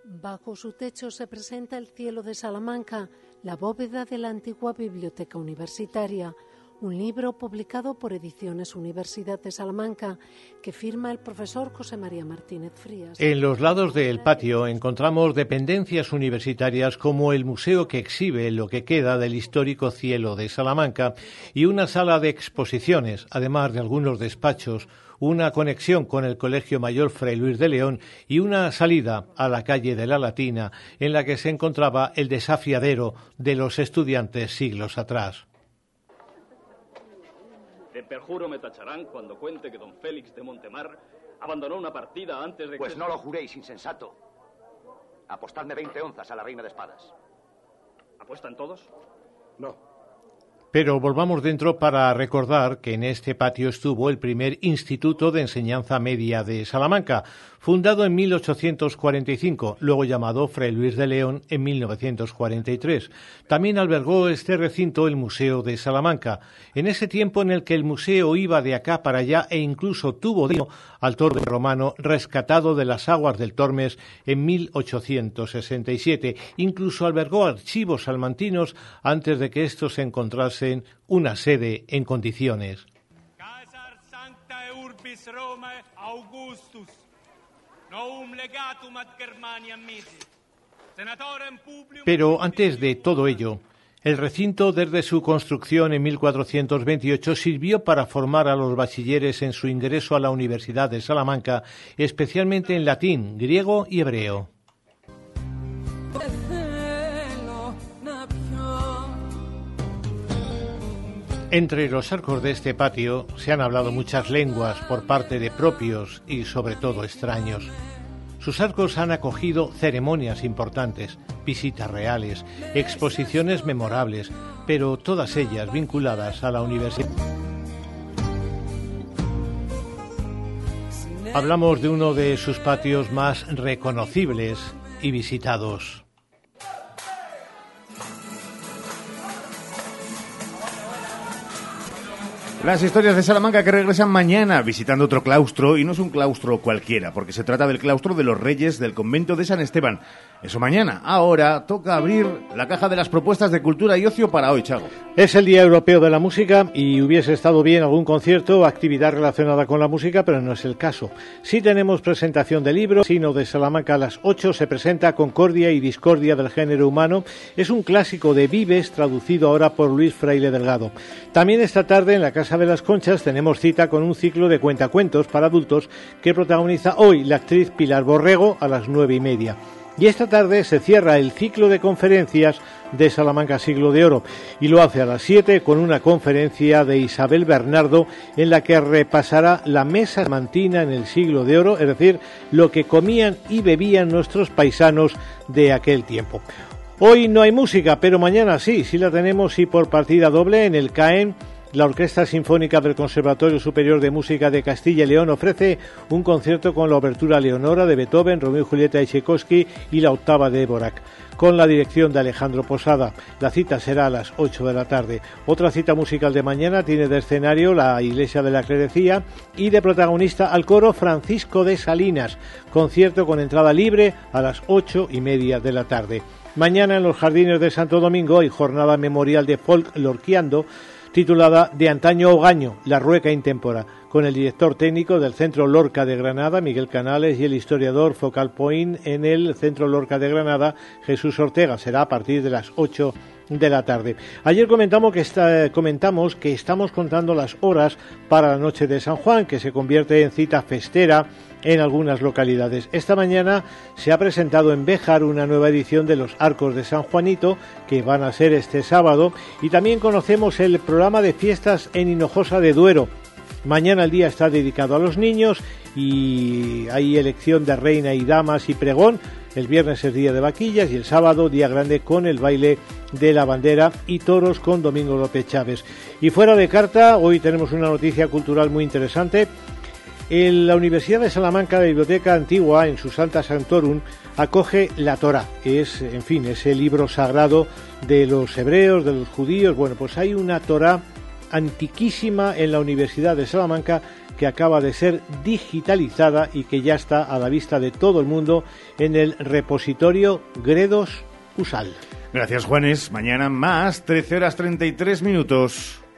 S49: Bajo su techo se presenta el cielo de Salamanca, la bóveda de la antigua biblioteca universitaria un libro publicado por Ediciones Universidad de Salamanca que firma el profesor José María Martínez Frías.
S4: En los lados del patio encontramos dependencias universitarias como el museo que exhibe lo que queda del histórico cielo de Salamanca y una sala de exposiciones, además de algunos despachos, una conexión con el Colegio Mayor Fray Luis de León y una salida a la calle de la Latina en la que se encontraba el desafiadero de los estudiantes siglos atrás.
S50: De perjuro me tacharán cuando cuente que don Félix de Montemar abandonó una partida antes de
S51: pues
S50: que...
S51: Pues no lo juréis, insensato. Apostadme 20 onzas a la reina de espadas.
S50: ¿Apuestan todos?
S51: No.
S4: Pero volvamos dentro para recordar que en este patio estuvo el primer Instituto de Enseñanza Media de Salamanca, fundado en 1845, luego llamado Fray Luis de León en 1943. También albergó este recinto el Museo de Salamanca, en ese tiempo en el que el museo iba de acá para allá e incluso tuvo al torme romano rescatado de las aguas del Tormes en 1867. Incluso albergó archivos salmantinos antes de que estos se encontrasen una sede en condiciones. Pero antes de todo ello, el recinto desde su construcción en 1428 sirvió para formar a los bachilleres en su ingreso a la Universidad de Salamanca, especialmente en latín, griego y hebreo. Entre los arcos de este patio se han hablado muchas lenguas por parte de propios y sobre todo extraños. Sus arcos han acogido ceremonias importantes, visitas reales, exposiciones memorables, pero todas ellas vinculadas a la universidad. Hablamos de uno de sus patios más reconocibles y visitados.
S2: Las historias de Salamanca que regresan mañana visitando otro claustro y no es un claustro cualquiera, porque se trata del claustro de los Reyes del convento de San Esteban. Eso mañana. Ahora toca abrir la caja de las propuestas de cultura y ocio para hoy, Chago.
S4: Es el Día Europeo de la Música y hubiese estado bien algún concierto o actividad relacionada con la música, pero no es el caso. Sí tenemos presentación de libros, sino de Salamanca a las 8 se presenta Concordia y Discordia del género humano. Es un clásico de Vives traducido ahora por Luis Fraile Delgado. También esta tarde en la Casa de las Conchas tenemos cita con un ciclo de cuentacuentos para adultos que protagoniza hoy la actriz Pilar Borrego a las nueve y media. Y esta tarde se cierra el ciclo de conferencias de Salamanca Siglo de Oro y lo hace a las 7 con una conferencia de Isabel Bernardo en la que repasará la mesa mantina en el Siglo de Oro, es decir, lo que comían y bebían nuestros paisanos de aquel tiempo. Hoy no hay música, pero mañana sí, sí la tenemos y por partida doble en el CAEN la Orquesta Sinfónica del Conservatorio Superior de Música de Castilla y León ofrece un concierto con la obertura Leonora de Beethoven, Romeo y Julieta de Tchaikovsky y la octava de Dvorak con la dirección de Alejandro Posada. La cita será a las 8 de la tarde. Otra cita musical de mañana tiene de escenario la Iglesia de la Clerecía y de protagonista al coro Francisco de Salinas. Concierto con entrada libre a las ocho y media de la tarde. Mañana en los Jardines de Santo Domingo hay jornada memorial de folk lorquiando titulada De antaño Ogaño, la rueca intempora, con el director técnico del Centro Lorca de Granada, Miguel Canales, y el historiador Focal Point en el Centro Lorca de Granada, Jesús Ortega. Será a partir de las 8 de la tarde. Ayer comentamos que, comentamos que estamos contando las horas para la noche de San Juan, que se convierte en cita festera en algunas localidades. Esta mañana se ha presentado en Béjar una nueva edición de los Arcos de San Juanito, que van a ser este sábado, y también conocemos el programa de fiestas en Hinojosa de Duero. Mañana el día está dedicado a los niños y hay elección de reina y damas y pregón. El viernes es día de vaquillas y el sábado día grande con el baile de la bandera y toros con Domingo López Chávez. Y fuera de carta, hoy tenemos una noticia cultural muy interesante en la Universidad de Salamanca, la Biblioteca Antigua, en su Santa Santorum, acoge la que es, en fin, ese libro sagrado de los hebreos, de los judíos. Bueno, pues hay una Torah antiquísima en la Universidad de Salamanca que acaba de ser digitalizada y que ya está a la vista de todo el mundo en el repositorio Gredos Usal.
S2: Gracias, Juanes. Mañana más, 13 horas 33 minutos.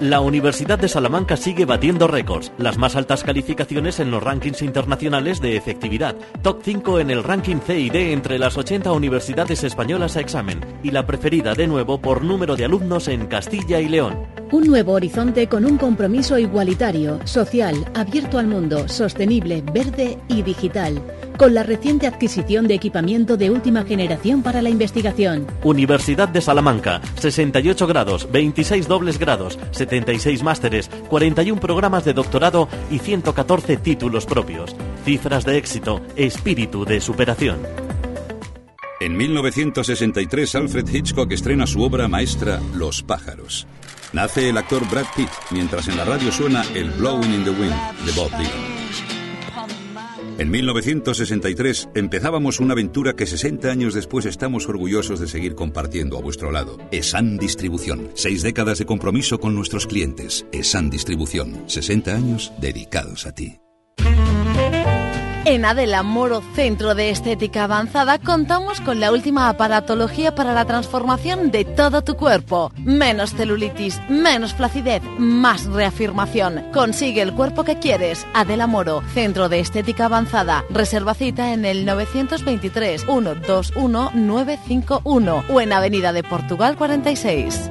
S23: La Universidad de Salamanca sigue batiendo récords, las más altas calificaciones en los rankings internacionales de efectividad, top 5 en el ranking CID entre las 80 universidades españolas a examen y la preferida de nuevo por número de alumnos en Castilla y León.
S24: Un nuevo horizonte con un compromiso igualitario, social, abierto al mundo, sostenible, verde y digital. Con la reciente adquisición de equipamiento de última generación para la investigación.
S23: Universidad de Salamanca, 68 grados, 26 dobles grados, 76 másteres, 41 programas de doctorado y 114 títulos propios. Cifras de éxito, espíritu de superación.
S15: En 1963 Alfred Hitchcock estrena su obra maestra Los pájaros. Nace el actor Brad Pitt mientras en la radio suena el Blowing in the Wind de Bob Dylan. En 1963 empezábamos una aventura que 60 años después estamos orgullosos de seguir compartiendo a vuestro lado. ESAN Distribución. Seis décadas de compromiso con nuestros clientes. ESAN Distribución. 60 años dedicados a ti.
S52: En Adela Moro Centro de Estética Avanzada contamos con la última aparatología para la transformación de todo tu cuerpo. Menos celulitis, menos flacidez, más reafirmación. Consigue el cuerpo que quieres. Adela Moro, Centro de Estética Avanzada. Reserva cita en el 923 121 951 o en Avenida de Portugal 46.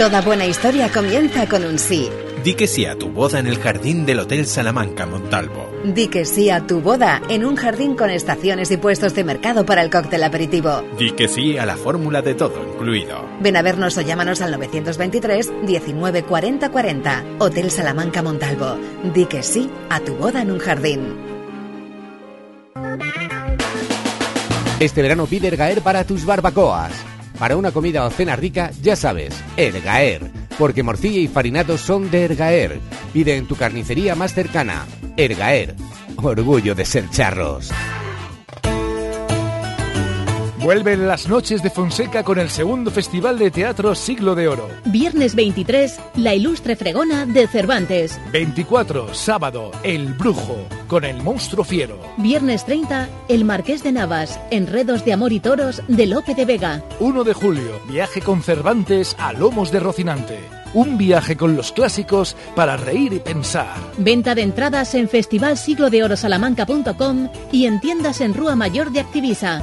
S51: Toda buena historia comienza con un sí.
S53: Di que sí a tu boda en el jardín del Hotel Salamanca Montalvo.
S51: Di que sí a tu boda en un jardín con estaciones y puestos de mercado para el cóctel aperitivo.
S53: Di que sí a la fórmula de todo incluido.
S51: Ven a vernos o llámanos al 923 19 40 40. Hotel Salamanca Montalvo. Di que sí a tu boda en un jardín.
S16: Este verano pide Ergaer para tus barbacoas. Para una comida o cena rica, ya sabes, Ergaer. Porque morcilla y farinatos son de Ergaer. Pide en tu carnicería más cercana. Ergaer. Orgullo de ser charros.
S54: Vuelven las noches de Fonseca con el segundo Festival de Teatro Siglo de Oro.
S24: Viernes 23, La Ilustre Fregona de Cervantes.
S54: 24, sábado, El Brujo, con el monstruo fiero.
S24: Viernes 30, El Marqués de Navas, Enredos de Amor y Toros de Lope de Vega.
S54: 1 de julio, viaje con Cervantes a Lomos de Rocinante. Un viaje con los clásicos para reír y pensar.
S24: Venta de entradas en festivalsiglodeorosalamanca.com y en tiendas en Rúa Mayor de Activisa.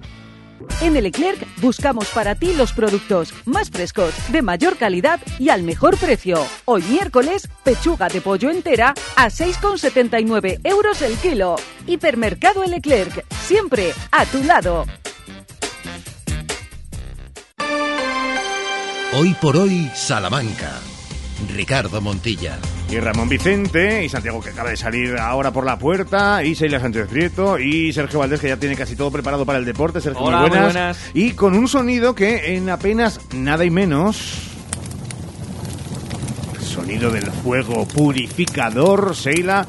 S27: En el Leclerc buscamos para ti los productos más frescos, de mayor calidad y al mejor precio. Hoy miércoles, pechuga de pollo entera a 6,79 euros el kilo. Hipermercado El Leclerc, siempre a tu lado.
S1: Hoy por hoy, Salamanca. Ricardo Montilla.
S2: Y Ramón Vicente, y Santiago que acaba de salir ahora por la puerta, y Sheila Sánchez Prieto, y Sergio Valdés que ya tiene casi todo preparado para el deporte. Sergio,
S5: Hola,
S2: muy buenas.
S5: muy buenas.
S2: Y con un sonido que en apenas nada y menos... Sonido del fuego purificador, Sheila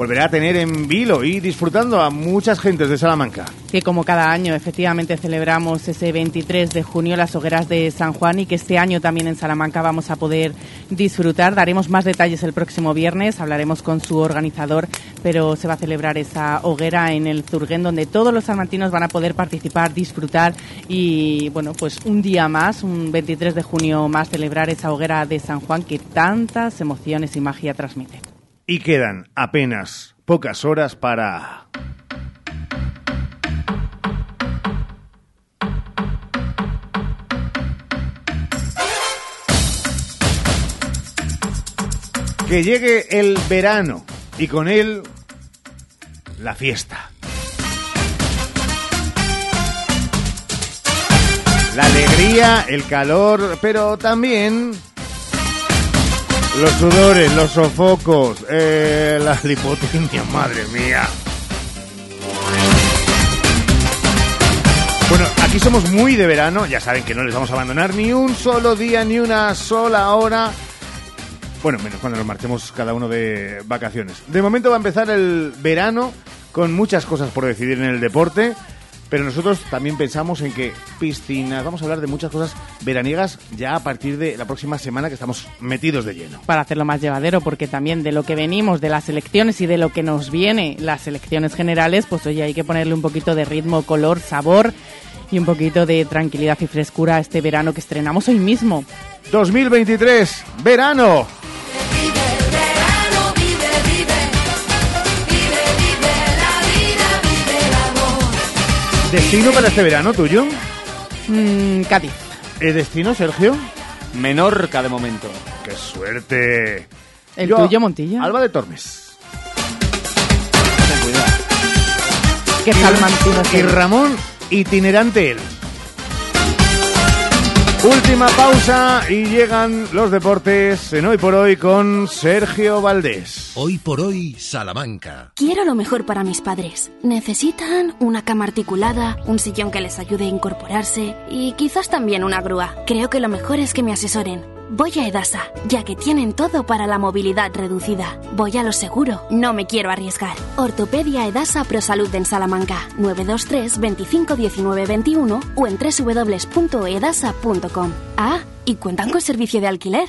S2: volverá a tener en vilo y disfrutando a muchas gentes de Salamanca.
S3: Que como cada año efectivamente celebramos ese 23 de junio las hogueras de San Juan y que este año también en Salamanca vamos a poder disfrutar. Daremos más detalles el próximo viernes, hablaremos con su organizador, pero se va a celebrar esa hoguera en el Zurguén donde todos los salmantinos van a poder participar, disfrutar y bueno, pues un día más, un 23 de junio más celebrar esa hoguera de San Juan que tantas emociones y magia transmite
S2: y quedan apenas pocas horas para... Que llegue el verano y con él la fiesta. La alegría, el calor, pero también los sudores, los sofocos, eh, la lipotimia, madre mía. Bueno, aquí somos muy de verano, ya saben que no les vamos a abandonar ni un solo día, ni una sola hora. Bueno, menos cuando nos marchemos cada uno de vacaciones. De momento va a empezar el verano con muchas cosas por decidir en el deporte. Pero nosotros también pensamos en que piscinas, vamos a hablar de muchas cosas veraniegas ya a partir de la próxima semana que estamos metidos de lleno.
S3: Para hacerlo más llevadero, porque también de lo que venimos, de las elecciones y de lo que nos viene, las elecciones generales, pues oye, hay que ponerle un poquito de ritmo, color, sabor y un poquito de tranquilidad y frescura a este verano que estrenamos hoy mismo.
S2: 2023, verano. ¿Destino para este verano tuyo?
S3: Mm, Cádiz.
S2: ¿El destino, Sergio?
S55: Menorca de momento.
S2: ¡Qué suerte!
S3: ¿El tuyo, Montilla?
S2: Alba de Tormes.
S55: Ten cuidado.
S3: ¿Qué tal, Mantino?
S2: Y Ramón, itinerante él. Última pausa y llegan los deportes en Hoy por Hoy con Sergio Valdés.
S1: Hoy por hoy, Salamanca.
S56: Quiero lo mejor para mis padres. Necesitan una cama articulada, un sillón que les ayude a incorporarse y quizás también una grúa. Creo que lo mejor es que me asesoren. Voy a Edasa, ya que tienen todo para la movilidad reducida. Voy a lo seguro, no me quiero arriesgar. Ortopedia Edasa ProSalud en Salamanca, 923 25 19 21 o en www.edasa.com. Ah, y cuentan con servicio de alquiler.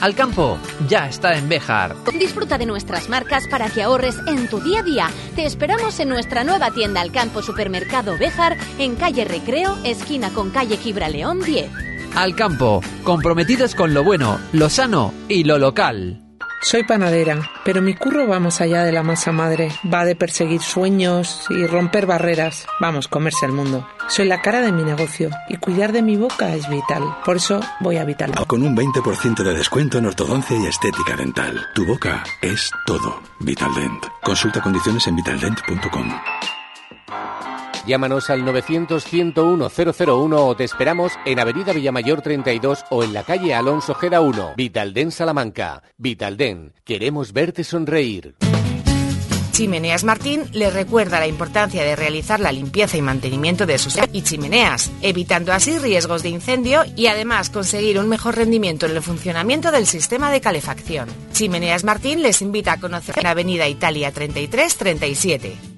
S26: Alcampo ya está en Béjar.
S56: Disfruta de nuestras marcas para que ahorres en tu día a día. Te esperamos en nuestra nueva tienda Alcampo Supermercado Béjar en calle Recreo, esquina con calle Gibraleón 10.
S26: Alcampo, comprometidos con lo bueno, lo sano y lo local.
S57: Soy panadera, pero mi curro va más allá de la masa madre. Va de perseguir sueños y romper barreras. Vamos, comerse el mundo. Soy la cara de mi negocio y cuidar de mi boca es vital. Por eso voy a Vital.
S58: Con un 20% de descuento en ortodoncia y estética dental. Tu boca es todo. Vitaldent. Consulta condiciones en vitaldent.com.
S59: Llámanos al 900-101-001 o te esperamos en Avenida Villamayor 32 o en la calle Alonso Geda 1, Vitalden Salamanca. Vitalden, queremos verte sonreír.
S60: Chimeneas Martín les recuerda la importancia de realizar la limpieza y mantenimiento de sus y chimeneas, evitando así riesgos de incendio y además conseguir un mejor rendimiento en el funcionamiento del sistema de calefacción. Chimeneas Martín les invita a conocer la Avenida Italia 3337.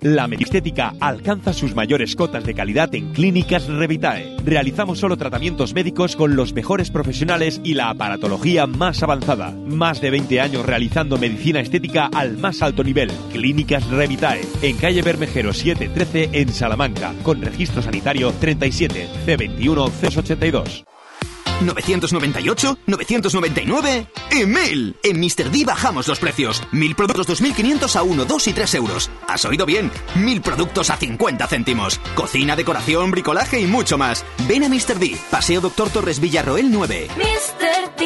S61: La medistética alcanza sus mayores cotas de calidad en Clínicas Revitae. Realizamos solo tratamientos médicos con los mejores profesionales y la aparatología más avanzada. Más de 20 años realizando medicina estética al más alto nivel. Clínicas Revitae, en calle Bermejero 713 en Salamanca, con registro sanitario 37 C21 C82.
S62: 998, 999 y 1000. En Mr. D bajamos los precios. 1000 productos 2500 a 1, 2 y 3 euros. ¿Has oído bien? 1000 productos a 50 céntimos. Cocina, decoración, bricolaje y mucho más. Ven a Mr. D, Paseo Doctor Torres Villarroel 9.
S56: Mr.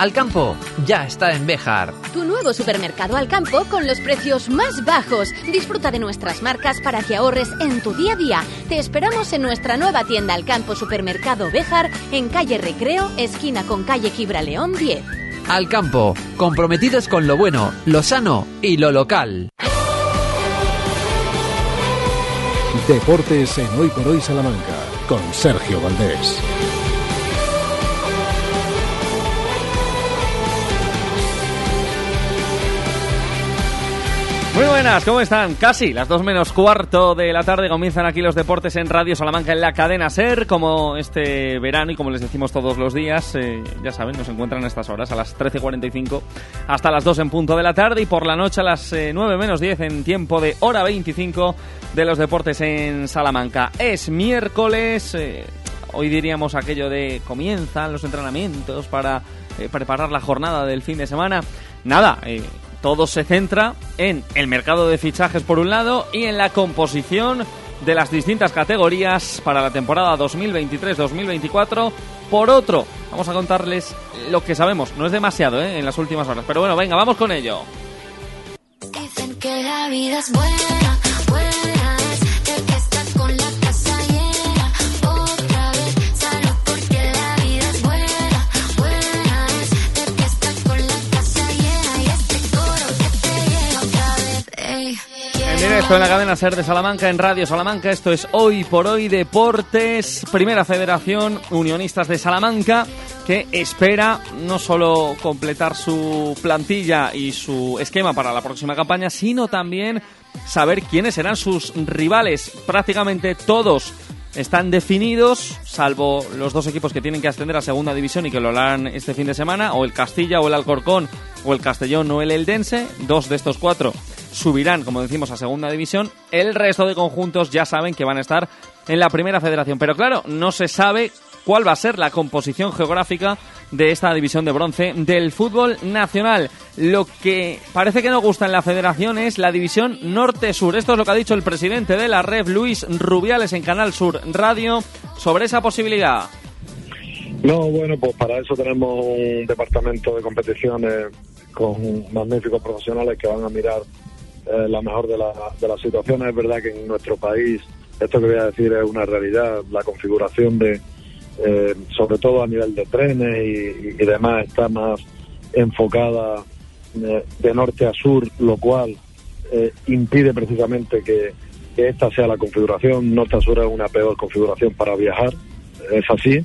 S56: D.
S26: Alcampo ya está en Béjar.
S56: Tu nuevo supermercado Alcampo con los precios más bajos. Disfruta de nuestras marcas para que ahorres en tu día a día. Te esperamos en nuestra nueva tienda Alcampo Supermercado Béjar en calle Recreo, esquina con calle Gibraleón 10.
S26: Alcampo, comprometidos con lo bueno, lo sano y lo local.
S63: Deportes en Hoy por Hoy Salamanca con Sergio Valdés.
S5: Buenas, ¿cómo están? Casi las dos menos cuarto de la tarde comienzan aquí los deportes en Radio Salamanca en la cadena SER, como este verano y como les decimos todos los días, eh, ya saben, nos encuentran a estas horas, a las 13.45 hasta las 2 en punto de la tarde y por la noche a las 9 eh, menos 10 en tiempo de hora 25 de los deportes en Salamanca. Es miércoles, eh, hoy diríamos aquello de comienzan los entrenamientos para preparar la jornada del fin de semana. Nada, todo se centra en el mercado de fichajes por un lado y en la composición de las distintas categorías para la temporada 2023-2024 por otro. Vamos a contarles lo que sabemos, no es demasiado ¿eh? en las últimas horas, pero bueno, venga, vamos con ello. Dicen que la vida es buena. Esto en la cadena SER de Salamanca, en Radio Salamanca. Esto es Hoy por Hoy Deportes, Primera Federación Unionistas de Salamanca, que espera no solo completar su plantilla y su esquema para la próxima campaña, sino también saber quiénes serán sus rivales. Prácticamente todos están definidos, salvo los dos equipos que tienen que ascender a segunda división y que lo harán este fin de semana, o el Castilla o el Alcorcón, o el Castellón o el Eldense. Dos de estos cuatro subirán, como decimos, a segunda división. El resto de conjuntos ya saben que van a estar en la primera federación. Pero claro, no se sabe cuál va a ser la composición geográfica de esta división de bronce del fútbol nacional. Lo que parece que no gusta en la federación es la división norte-sur. Esto es lo que ha dicho el presidente de la red, Luis Rubiales, en Canal Sur Radio, sobre esa posibilidad.
S64: No, bueno, pues para eso tenemos un departamento de competiciones con magníficos profesionales que van a mirar eh, la mejor de, la, de las situaciones. Es verdad que en nuestro país, esto que voy a decir es una realidad, la configuración de, eh, sobre todo a nivel de trenes y, demás, está más enfocada eh, de norte a sur, lo cual impide precisamente que, que, esta sea la configuración. Norte a sur es una peor configuración para viajar, es así.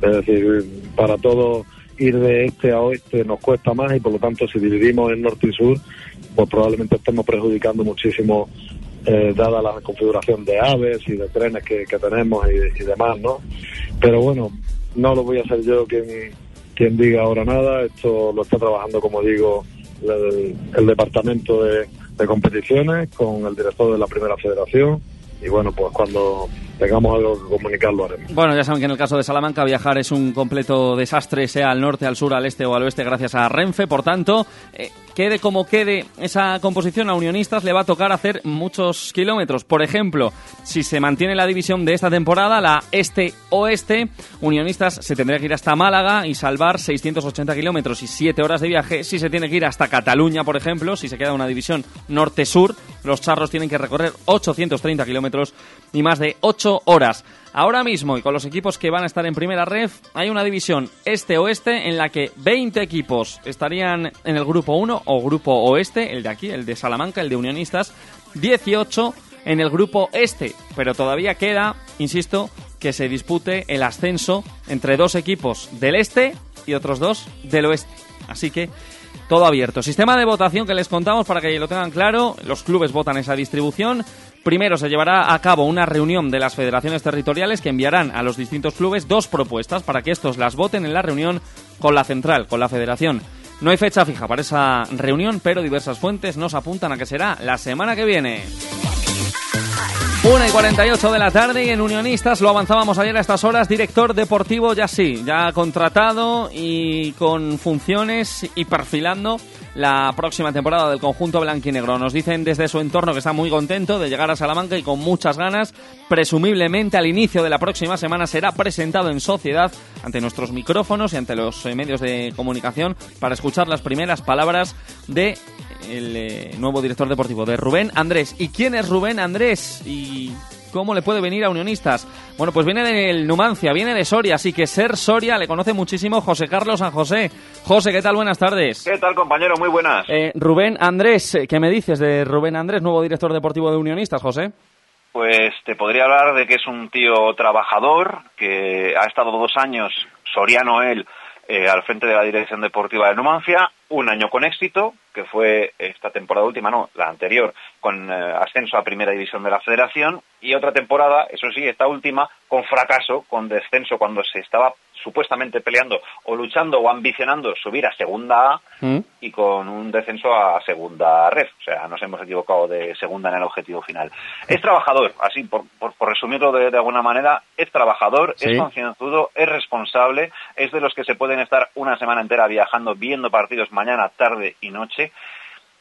S64: Es decir, para todo ir de este a oeste nos cuesta más y por lo tanto si dividimos en norte y sur pues probablemente estemos perjudicando muchísimo eh, dada la configuración de aves y de trenes que, tenemos y, demás, ¿no? Pero bueno, no lo voy a hacer yo quien, quien diga ahora nada, esto lo está trabajando, como digo, el, departamento de, de competiciones con el director de la primera federación y bueno, pues cuando tengamos algo que comunicar lo haremos.
S5: Bueno, ya saben que en el caso de Salamanca viajar es un completo desastre, sea al norte, al sur, al este o al oeste, gracias a Renfe. Por tanto, eh, quede como quede esa composición a Unionistas, le va a tocar hacer muchos kilómetros. Por ejemplo, si se mantiene la división de esta temporada, la este-oeste, Unionistas se tendría que ir hasta Málaga y salvar 680 kilómetros y 7 horas de viaje. Si se tiene que ir hasta Cataluña, por ejemplo, si se queda una división norte-sur, los charros tienen que recorrer 830 kilómetros y más de 8 horas. Ahora mismo, y con los equipos que van a estar en primera ref, hay una división este-oeste en la que 20 equipos estarían en el grupo 1 o grupo oeste, el de aquí, el de Salamanca, el de Unionistas, 18 en el grupo este, pero todavía queda, insisto, que se dispute el ascenso entre dos equipos del este y otros dos del oeste. Así que todo abierto. Sistema de votación que les contamos para que lo tengan claro. Los clubes votan esa distribución. Primero se llevará a cabo una reunión de las federaciones territoriales que enviarán a los distintos clubes dos propuestas para que estos las voten en la reunión con la central, con la federación. No hay fecha fija para esa reunión, pero diversas fuentes nos apuntan a que será la semana que viene. 1 y 48 de la tarde y en Unionistas lo avanzábamos ayer a estas horas, director deportivo ya sí, ya contratado y con funciones y perfilando la próxima temporada del conjunto blanquinegro. Nos dicen desde su entorno que está muy contento de llegar a Salamanca y con muchas ganas. Presumiblemente al inicio de la próxima semana será presentado en sociedad ante nuestros micrófonos y ante los eh, medios de comunicación para escuchar las primeras palabras de el eh, nuevo director deportivo de Rubén Andrés. ¿Y quién es Rubén Andrés? ¿Y cómo le puede venir a Unionistas? Bueno, pues viene del Numancia, viene de Soria, así que ser Soria le conoce muchísimo José Carlos San José. José, ¿qué tal? Buenas tardes.
S65: ¿Qué tal, compañero? Muy buenas.
S5: Eh, Rubén Andrés, ¿qué me dices de Rubén Andrés, nuevo director deportivo de Unionistas, José?
S17: Pues te podría hablar de que es un tío trabajador, que ha estado dos años, Soriano él, eh, al frente de la dirección deportiva de Numancia, un año con éxito, que fue esta temporada última, no, la anterior, con eh, ascenso a primera división de la federación, y otra temporada, eso sí, esta última, con fracaso, con descenso, cuando se estaba supuestamente peleando o luchando o ambicionando subir a segunda A
S5: ¿Mm?
S17: y con un descenso a segunda red. O sea, nos hemos equivocado de segunda en el objetivo final. Es trabajador, así por, por, por resumirlo de, de alguna manera, es trabajador,
S5: Sí.
S17: es concienzudo, es responsable, es de los que se pueden estar una semana entera viajando, viendo partidos mañana, tarde y noche.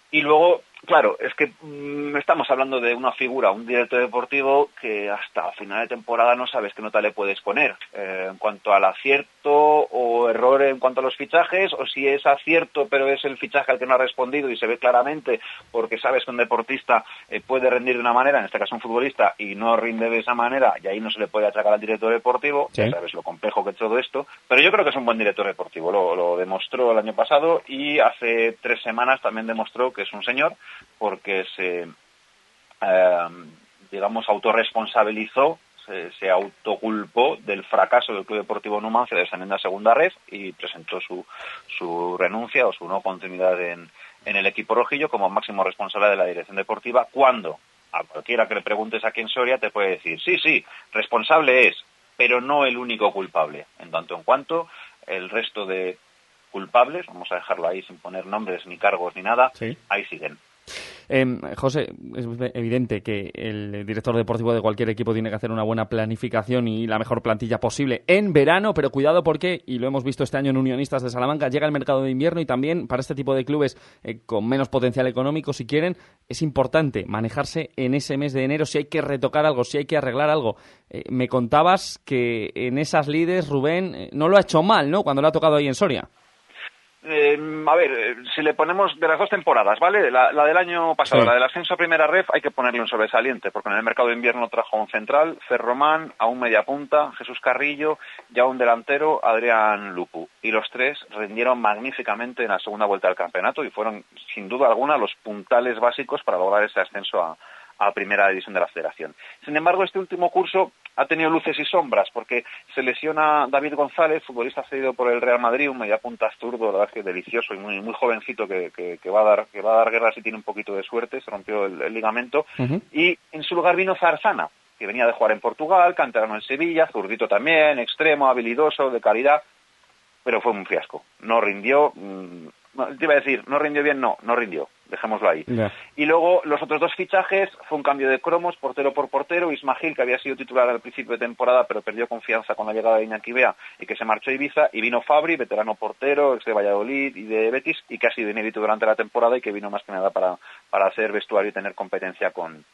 S17: Y luego, claro, es que mm, estamos hablando de una figura, un director deportivo que hasta final de temporada no sabes qué nota le puedes poner eh, en cuanto al acierto o error en cuanto a los fichajes, o si es acierto pero es el fichaje al que no ha respondido y se ve claramente porque sabes que un deportista eh, puede rendir de una manera, en este caso un futbolista, y no rinde de esa manera, y ahí no se le puede achacar al director deportivo,
S5: Sí.
S17: ya sabes lo complejo que es todo esto, pero yo creo que es un buen director deportivo, lo, lo demostró el año pasado y hace tres semanas también demostró que es un señor porque se, eh, digamos, autorresponsabilizó, se, se autoculpó del fracaso del Club Deportivo Numancia de descendiendo a segunda red y presentó su, su renuncia o su no continuidad en, en el equipo rojillo como máximo responsable de la dirección deportiva cuando a cualquiera que le preguntes aquí en Soria te puede decir, sí, sí, responsable es, pero no el único culpable. En tanto en cuanto el resto de culpables, vamos a dejarlo ahí sin poner nombres ni cargos ni nada,
S5: Sí.
S17: ahí siguen.
S5: Em, José, es evidente que el director deportivo de cualquier equipo tiene que hacer una buena planificación y la mejor plantilla posible en verano, pero cuidado porque, y lo hemos visto este año en Unionistas de Salamanca, llega el mercado de invierno y también para este tipo de clubes eh, con menos potencial económico, si quieren, es importante manejarse en ese mes de enero si hay que retocar algo, si hay que arreglar algo. Eh, me contabas que en esas lides Rubén eh, no lo ha hecho mal, ¿no? Cuando lo ha tocado ahí en Soria.
S17: Eh, a ver, eh, si le ponemos de las dos temporadas, ¿vale? La, la del año pasado,
S5: Sí.
S17: la del ascenso a primera ref, hay que ponerle un sobresaliente, porque en el mercado de invierno trajo a un central, Ferromán, a un mediapunta, Jesús Carrillo, y a un delantero, Adrián Lupu. Y los tres rindieron magníficamente en la segunda vuelta del campeonato y fueron, sin duda alguna, los puntales básicos para lograr ese ascenso a, a primera división de la federación. Sin embargo, este último curso ha tenido luces y sombras porque se lesiona David González, futbolista cedido por el Real Madrid, un mediapunta zurdo, la verdad es que delicioso y muy, muy jovencito que, que- que va a dar que va a dar guerra si tiene un poquito de suerte, se rompió el, el ligamento y en su lugar vino Zarzana, que venía de jugar en Portugal, canterano en Sevilla, zurdito también, extremo, habilidoso, de calidad, pero fue un fiasco. No rindió, mm, te iba a decir, no rindió bien, no, no rindió, dejémoslo ahí. Y luego los otros dos fichajes fue un cambio de cromos, portero por portero. Ismagil, que había sido titular al principio de temporada, pero perdió confianza con la llegada de Iñaki Bea y que se marchó a Ibiza. Y vino Fabri, veterano portero, ex de Valladolid y de Betis, y que ha sido inédito durante la temporada y que vino más que nada para, para hacer vestuario y tener competencia con,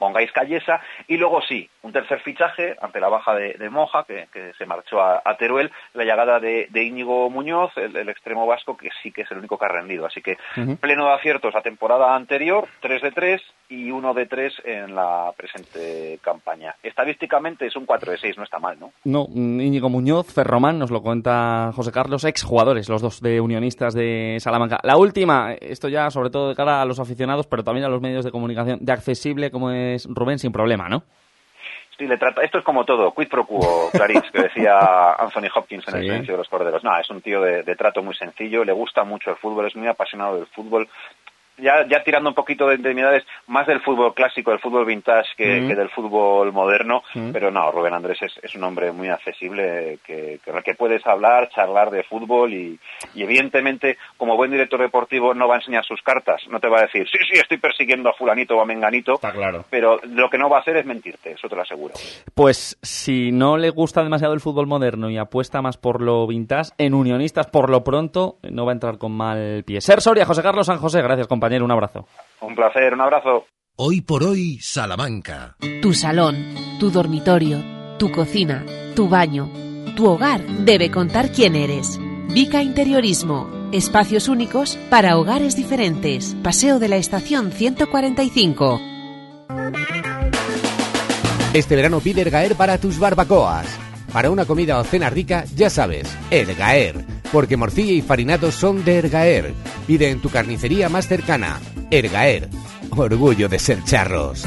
S17: con Gais Callesa. Y luego sí, un tercer fichaje ante la baja de, de Moja, que, que se marchó a, a Teruel, la llegada de, de Íñigo Muñoz, el, el extremo vasco, que sí que es el único que ha rendido. Así que pleno de aciertos la temporada anterior, 3 de 3 y 1 de 3 en la presente campaña. Estadísticamente es un 4 de 6, no está mal, ¿no?
S5: No, Íñigo Muñoz, Ferromán, nos lo cuenta José Carlos, exjugadores, los dos de Unionistas de Salamanca. La última, esto ya sobre todo de cara a los aficionados, pero también a los medios de comunicación, de accesible como es Rubén, sin problema, ¿no?
S17: Sí, le trata, esto es como todo, quid pro quo, Clarice, que decía [LAUGHS] Anthony Hopkins en el
S5: Sí.
S17: silencio de los corderos. No, es un tío de, de trato muy sencillo, le gusta mucho el fútbol, es muy apasionado del fútbol. Ya, ya tirando un poquito de intimidades, más del fútbol clásico, del fútbol vintage que,
S5: Mm.
S17: que del fútbol moderno,
S5: Mm.
S17: pero no, Rubén Andrés es, es un hombre muy accesible, que, que, con el que puedes hablar, charlar de fútbol y, y evidentemente, como buen director deportivo, no va a enseñar sus cartas, no te va a decir, sí, sí, estoy persiguiendo a fulanito o a menganito,
S5: claro.
S17: pero lo que no va a hacer es mentirte, eso te lo aseguro.
S5: Pues si no le gusta demasiado el fútbol moderno y apuesta más por lo vintage, en Unionistas, por lo pronto, no va a entrar con mal pie. Ser Soria, José Carlos San José, gracias compañero, un abrazo.
S17: Un placer, un abrazo.
S1: Hoy por hoy, Salamanca.
S27: Tu salón, tu dormitorio, tu cocina, tu baño, tu hogar debe contar quién eres. Vica Interiorismo. Espacios únicos para hogares diferentes. Paseo de la Estación 145.
S16: Este verano pide Ergaer para tus barbacoas. Para una comida o cena rica, ya sabes, Ergaer. Porque morcilla y farinados son de Ergaer. Pide en tu carnicería más cercana. Ergaer. Orgullo de ser charros.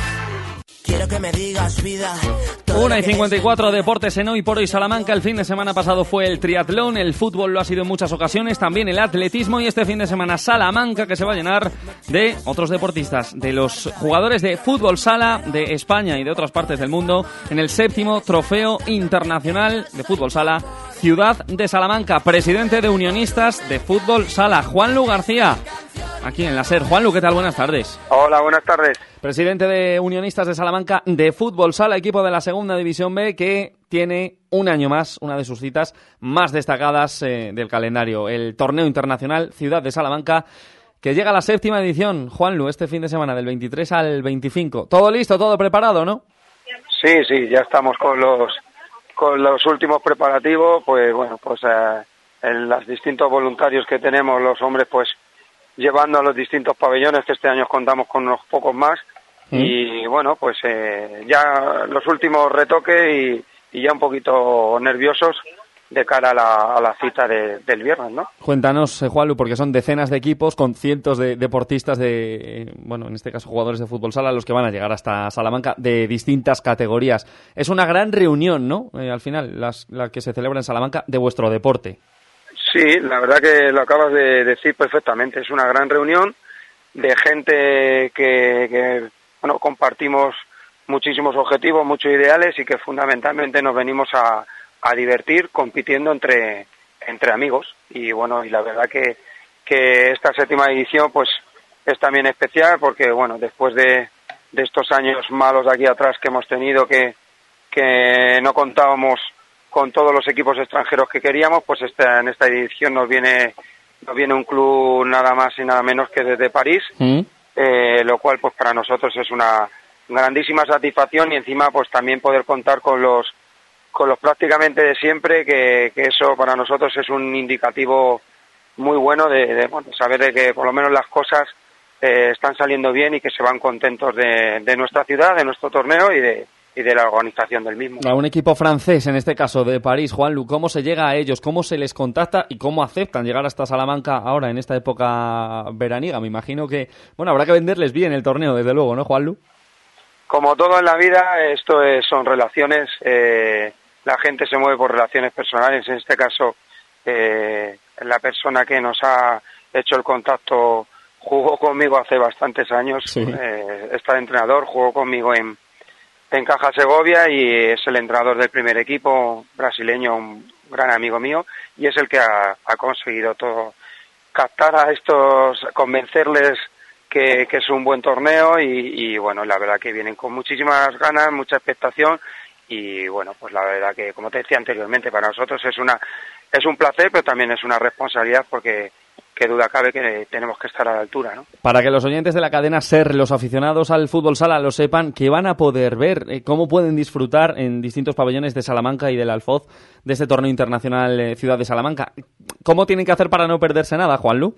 S66: quiero que me digas vida.
S5: 1 y 54 deportes en hoy por hoy Salamanca. El fin de semana pasado fue el triatlón, el fútbol lo ha sido en muchas ocasiones, también el atletismo y este fin de semana Salamanca que se va a llenar de otros deportistas, de los jugadores de fútbol sala de España y de otras partes del mundo en el séptimo trofeo internacional de fútbol sala Ciudad de Salamanca. Presidente de Unionistas de Fútbol Sala, Juan Lu García. Aquí en la SER. Juan Lu, ¿qué tal? Buenas tardes.
S67: Hola, buenas tardes.
S5: Presidente de Unionistas de Salamanca de Fútbol Sala, equipo de la Segunda División B que tiene un año más, una de sus citas más destacadas eh, del calendario, el torneo internacional Ciudad de Salamanca, que llega a la séptima edición. Juan Lu, este fin de semana del 23 al 25. Todo listo, todo preparado, ¿no?
S67: Sí, sí, ya estamos con los con los últimos preparativos, pues bueno, pues eh, en los distintos voluntarios que tenemos, los hombres, pues llevando a los distintos pabellones, que este año contamos con unos pocos más, y bueno, pues eh, ya los últimos retoques y, y ya un poquito nerviosos de cara a la, a la cita de- del viernes, ¿no?
S5: Cuéntanos, eh, Juanlu, porque son decenas de equipos con cientos de deportistas de, eh, bueno, en este caso jugadores de fútbol sala, los que van a llegar hasta Salamanca de distintas categorías. Es una gran reunión, ¿no? Eh, al final, las- la que se celebra en Salamanca de vuestro deporte.
S67: Sí, la verdad que lo acabas de decir perfectamente. Es una gran reunión de gente que, que, bueno, compartimos muchísimos objetivos, muchos ideales y que fundamentalmente nos venimos a, a divertir compitiendo entre, entre amigos. Y bueno, y la verdad que, que esta séptima edición pues es también especial porque bueno, después de, de estos años malos de aquí atrás que hemos tenido que, que no contábamos con todos los equipos extranjeros que queríamos, pues esta, en esta edición nos viene, nos viene un club nada más y nada menos que desde París, eh, lo cual pues para nosotros es una grandísima satisfacción y encima pues también poder contar con los con los prácticamente de siempre que, que eso para nosotros es un indicativo muy bueno de, de, bueno, saber de que por lo menos las cosas eh, están saliendo bien y que se van contentos de, de nuestra ciudad, de nuestro torneo y de, y de la organización del mismo.
S5: A un equipo francés, en este caso de París, Juanlu, ¿cómo se llega a ellos? ¿Cómo se les contacta y cómo aceptan llegar hasta Salamanca ahora en esta época veraniega? Me imagino que, bueno, habrá que venderles bien el torneo, desde luego, ¿no, Juanlu?
S67: Como todo en la vida, esto es- son relaciones. eh, la gente se mueve por relaciones personales. En este caso, eh, la persona que nos ha hecho el contacto jugó conmigo hace bastantes años. Eh, está de entrenador, jugó conmigo en, en Caja Segovia y es el entrenador del primer equipo brasileño, un gran amigo mío, y es el que ha, ha conseguido todo, captar a estos, convencerles que, que es un buen torneo y, y, bueno, la verdad que vienen con muchísimas ganas, mucha expectación y bueno, pues la verdad que como te decía anteriormente, para nosotros es una es un placer, pero también es una responsabilidad porque qué duda cabe que tenemos que estar a la altura, ¿no?
S5: Para que los oyentes de la cadena SER, los aficionados al fútbol sala, lo sepan, que van a poder ver eh, cómo pueden disfrutar en distintos pabellones de Salamanca y del Alfoz de este torneo internacional eh, Ciudad de Salamanca. ¿Cómo tienen que hacer para no perderse nada, Juanlu?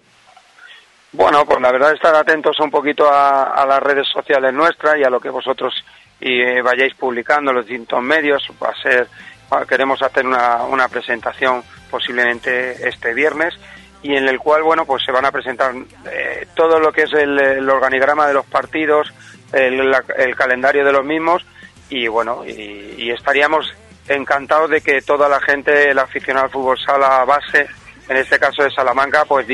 S67: Bueno, pues la verdad estar atentos un poquito a, a las redes sociales nuestras y a lo que vosotros y, eh, vayáis publicando los distintos medios. Va a ser, queremos hacer una, una presentación posiblemente este viernes y en el cual, bueno, pues se van a presentar eh, todo lo que es el, organigrama de los partidos, el, la- el calendario de los mismos y bueno, y, y estaríamos encantados de que toda la gente, el aficionado al fútbol sala base, en este caso de Salamanca, pues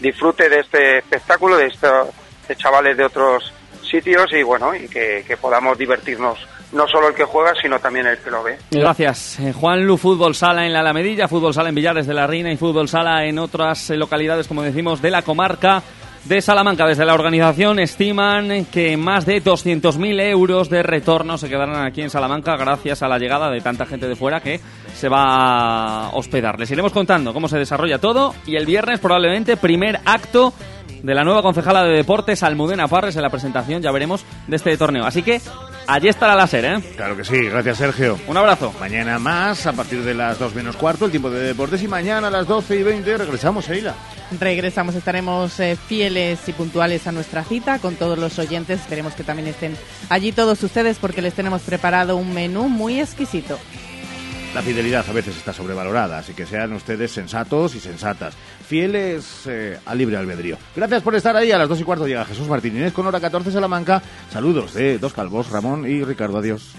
S67: disfrute de este espectáculo, de estos de chavales de otros sitios y bueno, y que, que podamos divertirnos, no solo el que juega, sino también el que lo ve.
S5: Gracias. Eh, Juan Lu, Fútbol Sala en la Alamedilla, Fútbol Sala en Villares de la Reina y Fútbol Sala en otras eh, localidades, como decimos, de la comarca de Salamanca. Desde la organización estiman que más de 200.000 euros de retorno se quedarán aquí en Salamanca gracias a la llegada de tanta gente de fuera que se va a hospedar. Les iremos contando cómo se desarrolla todo y el viernes probablemente primer acto de la nueva concejala de deportes Almudena Parres en la presentación, ya veremos, de este torneo. Así que allí estará la SER, ¿eh?
S2: Claro que sí, gracias Sergio.
S5: Un abrazo.
S2: Mañana más, a partir de las 2 menos cuarto, el tiempo de deportes. Y mañana a las 12 y 20 regresamos, Eila.
S3: Regresamos, estaremos eh, fieles y puntuales a nuestra cita con todos los oyentes. Esperemos que también estén allí todos ustedes porque les tenemos preparado un menú muy exquisito.
S2: La fidelidad a veces está sobrevalorada, así que sean ustedes sensatos y sensatas, fieles eh, al libre albedrío. Gracias por estar ahí. A las dos y cuarto llega Jesús Martín Inés con hora 14 Salamanca. Saludos de Dos Calvos, Ramón y Ricardo. Adiós.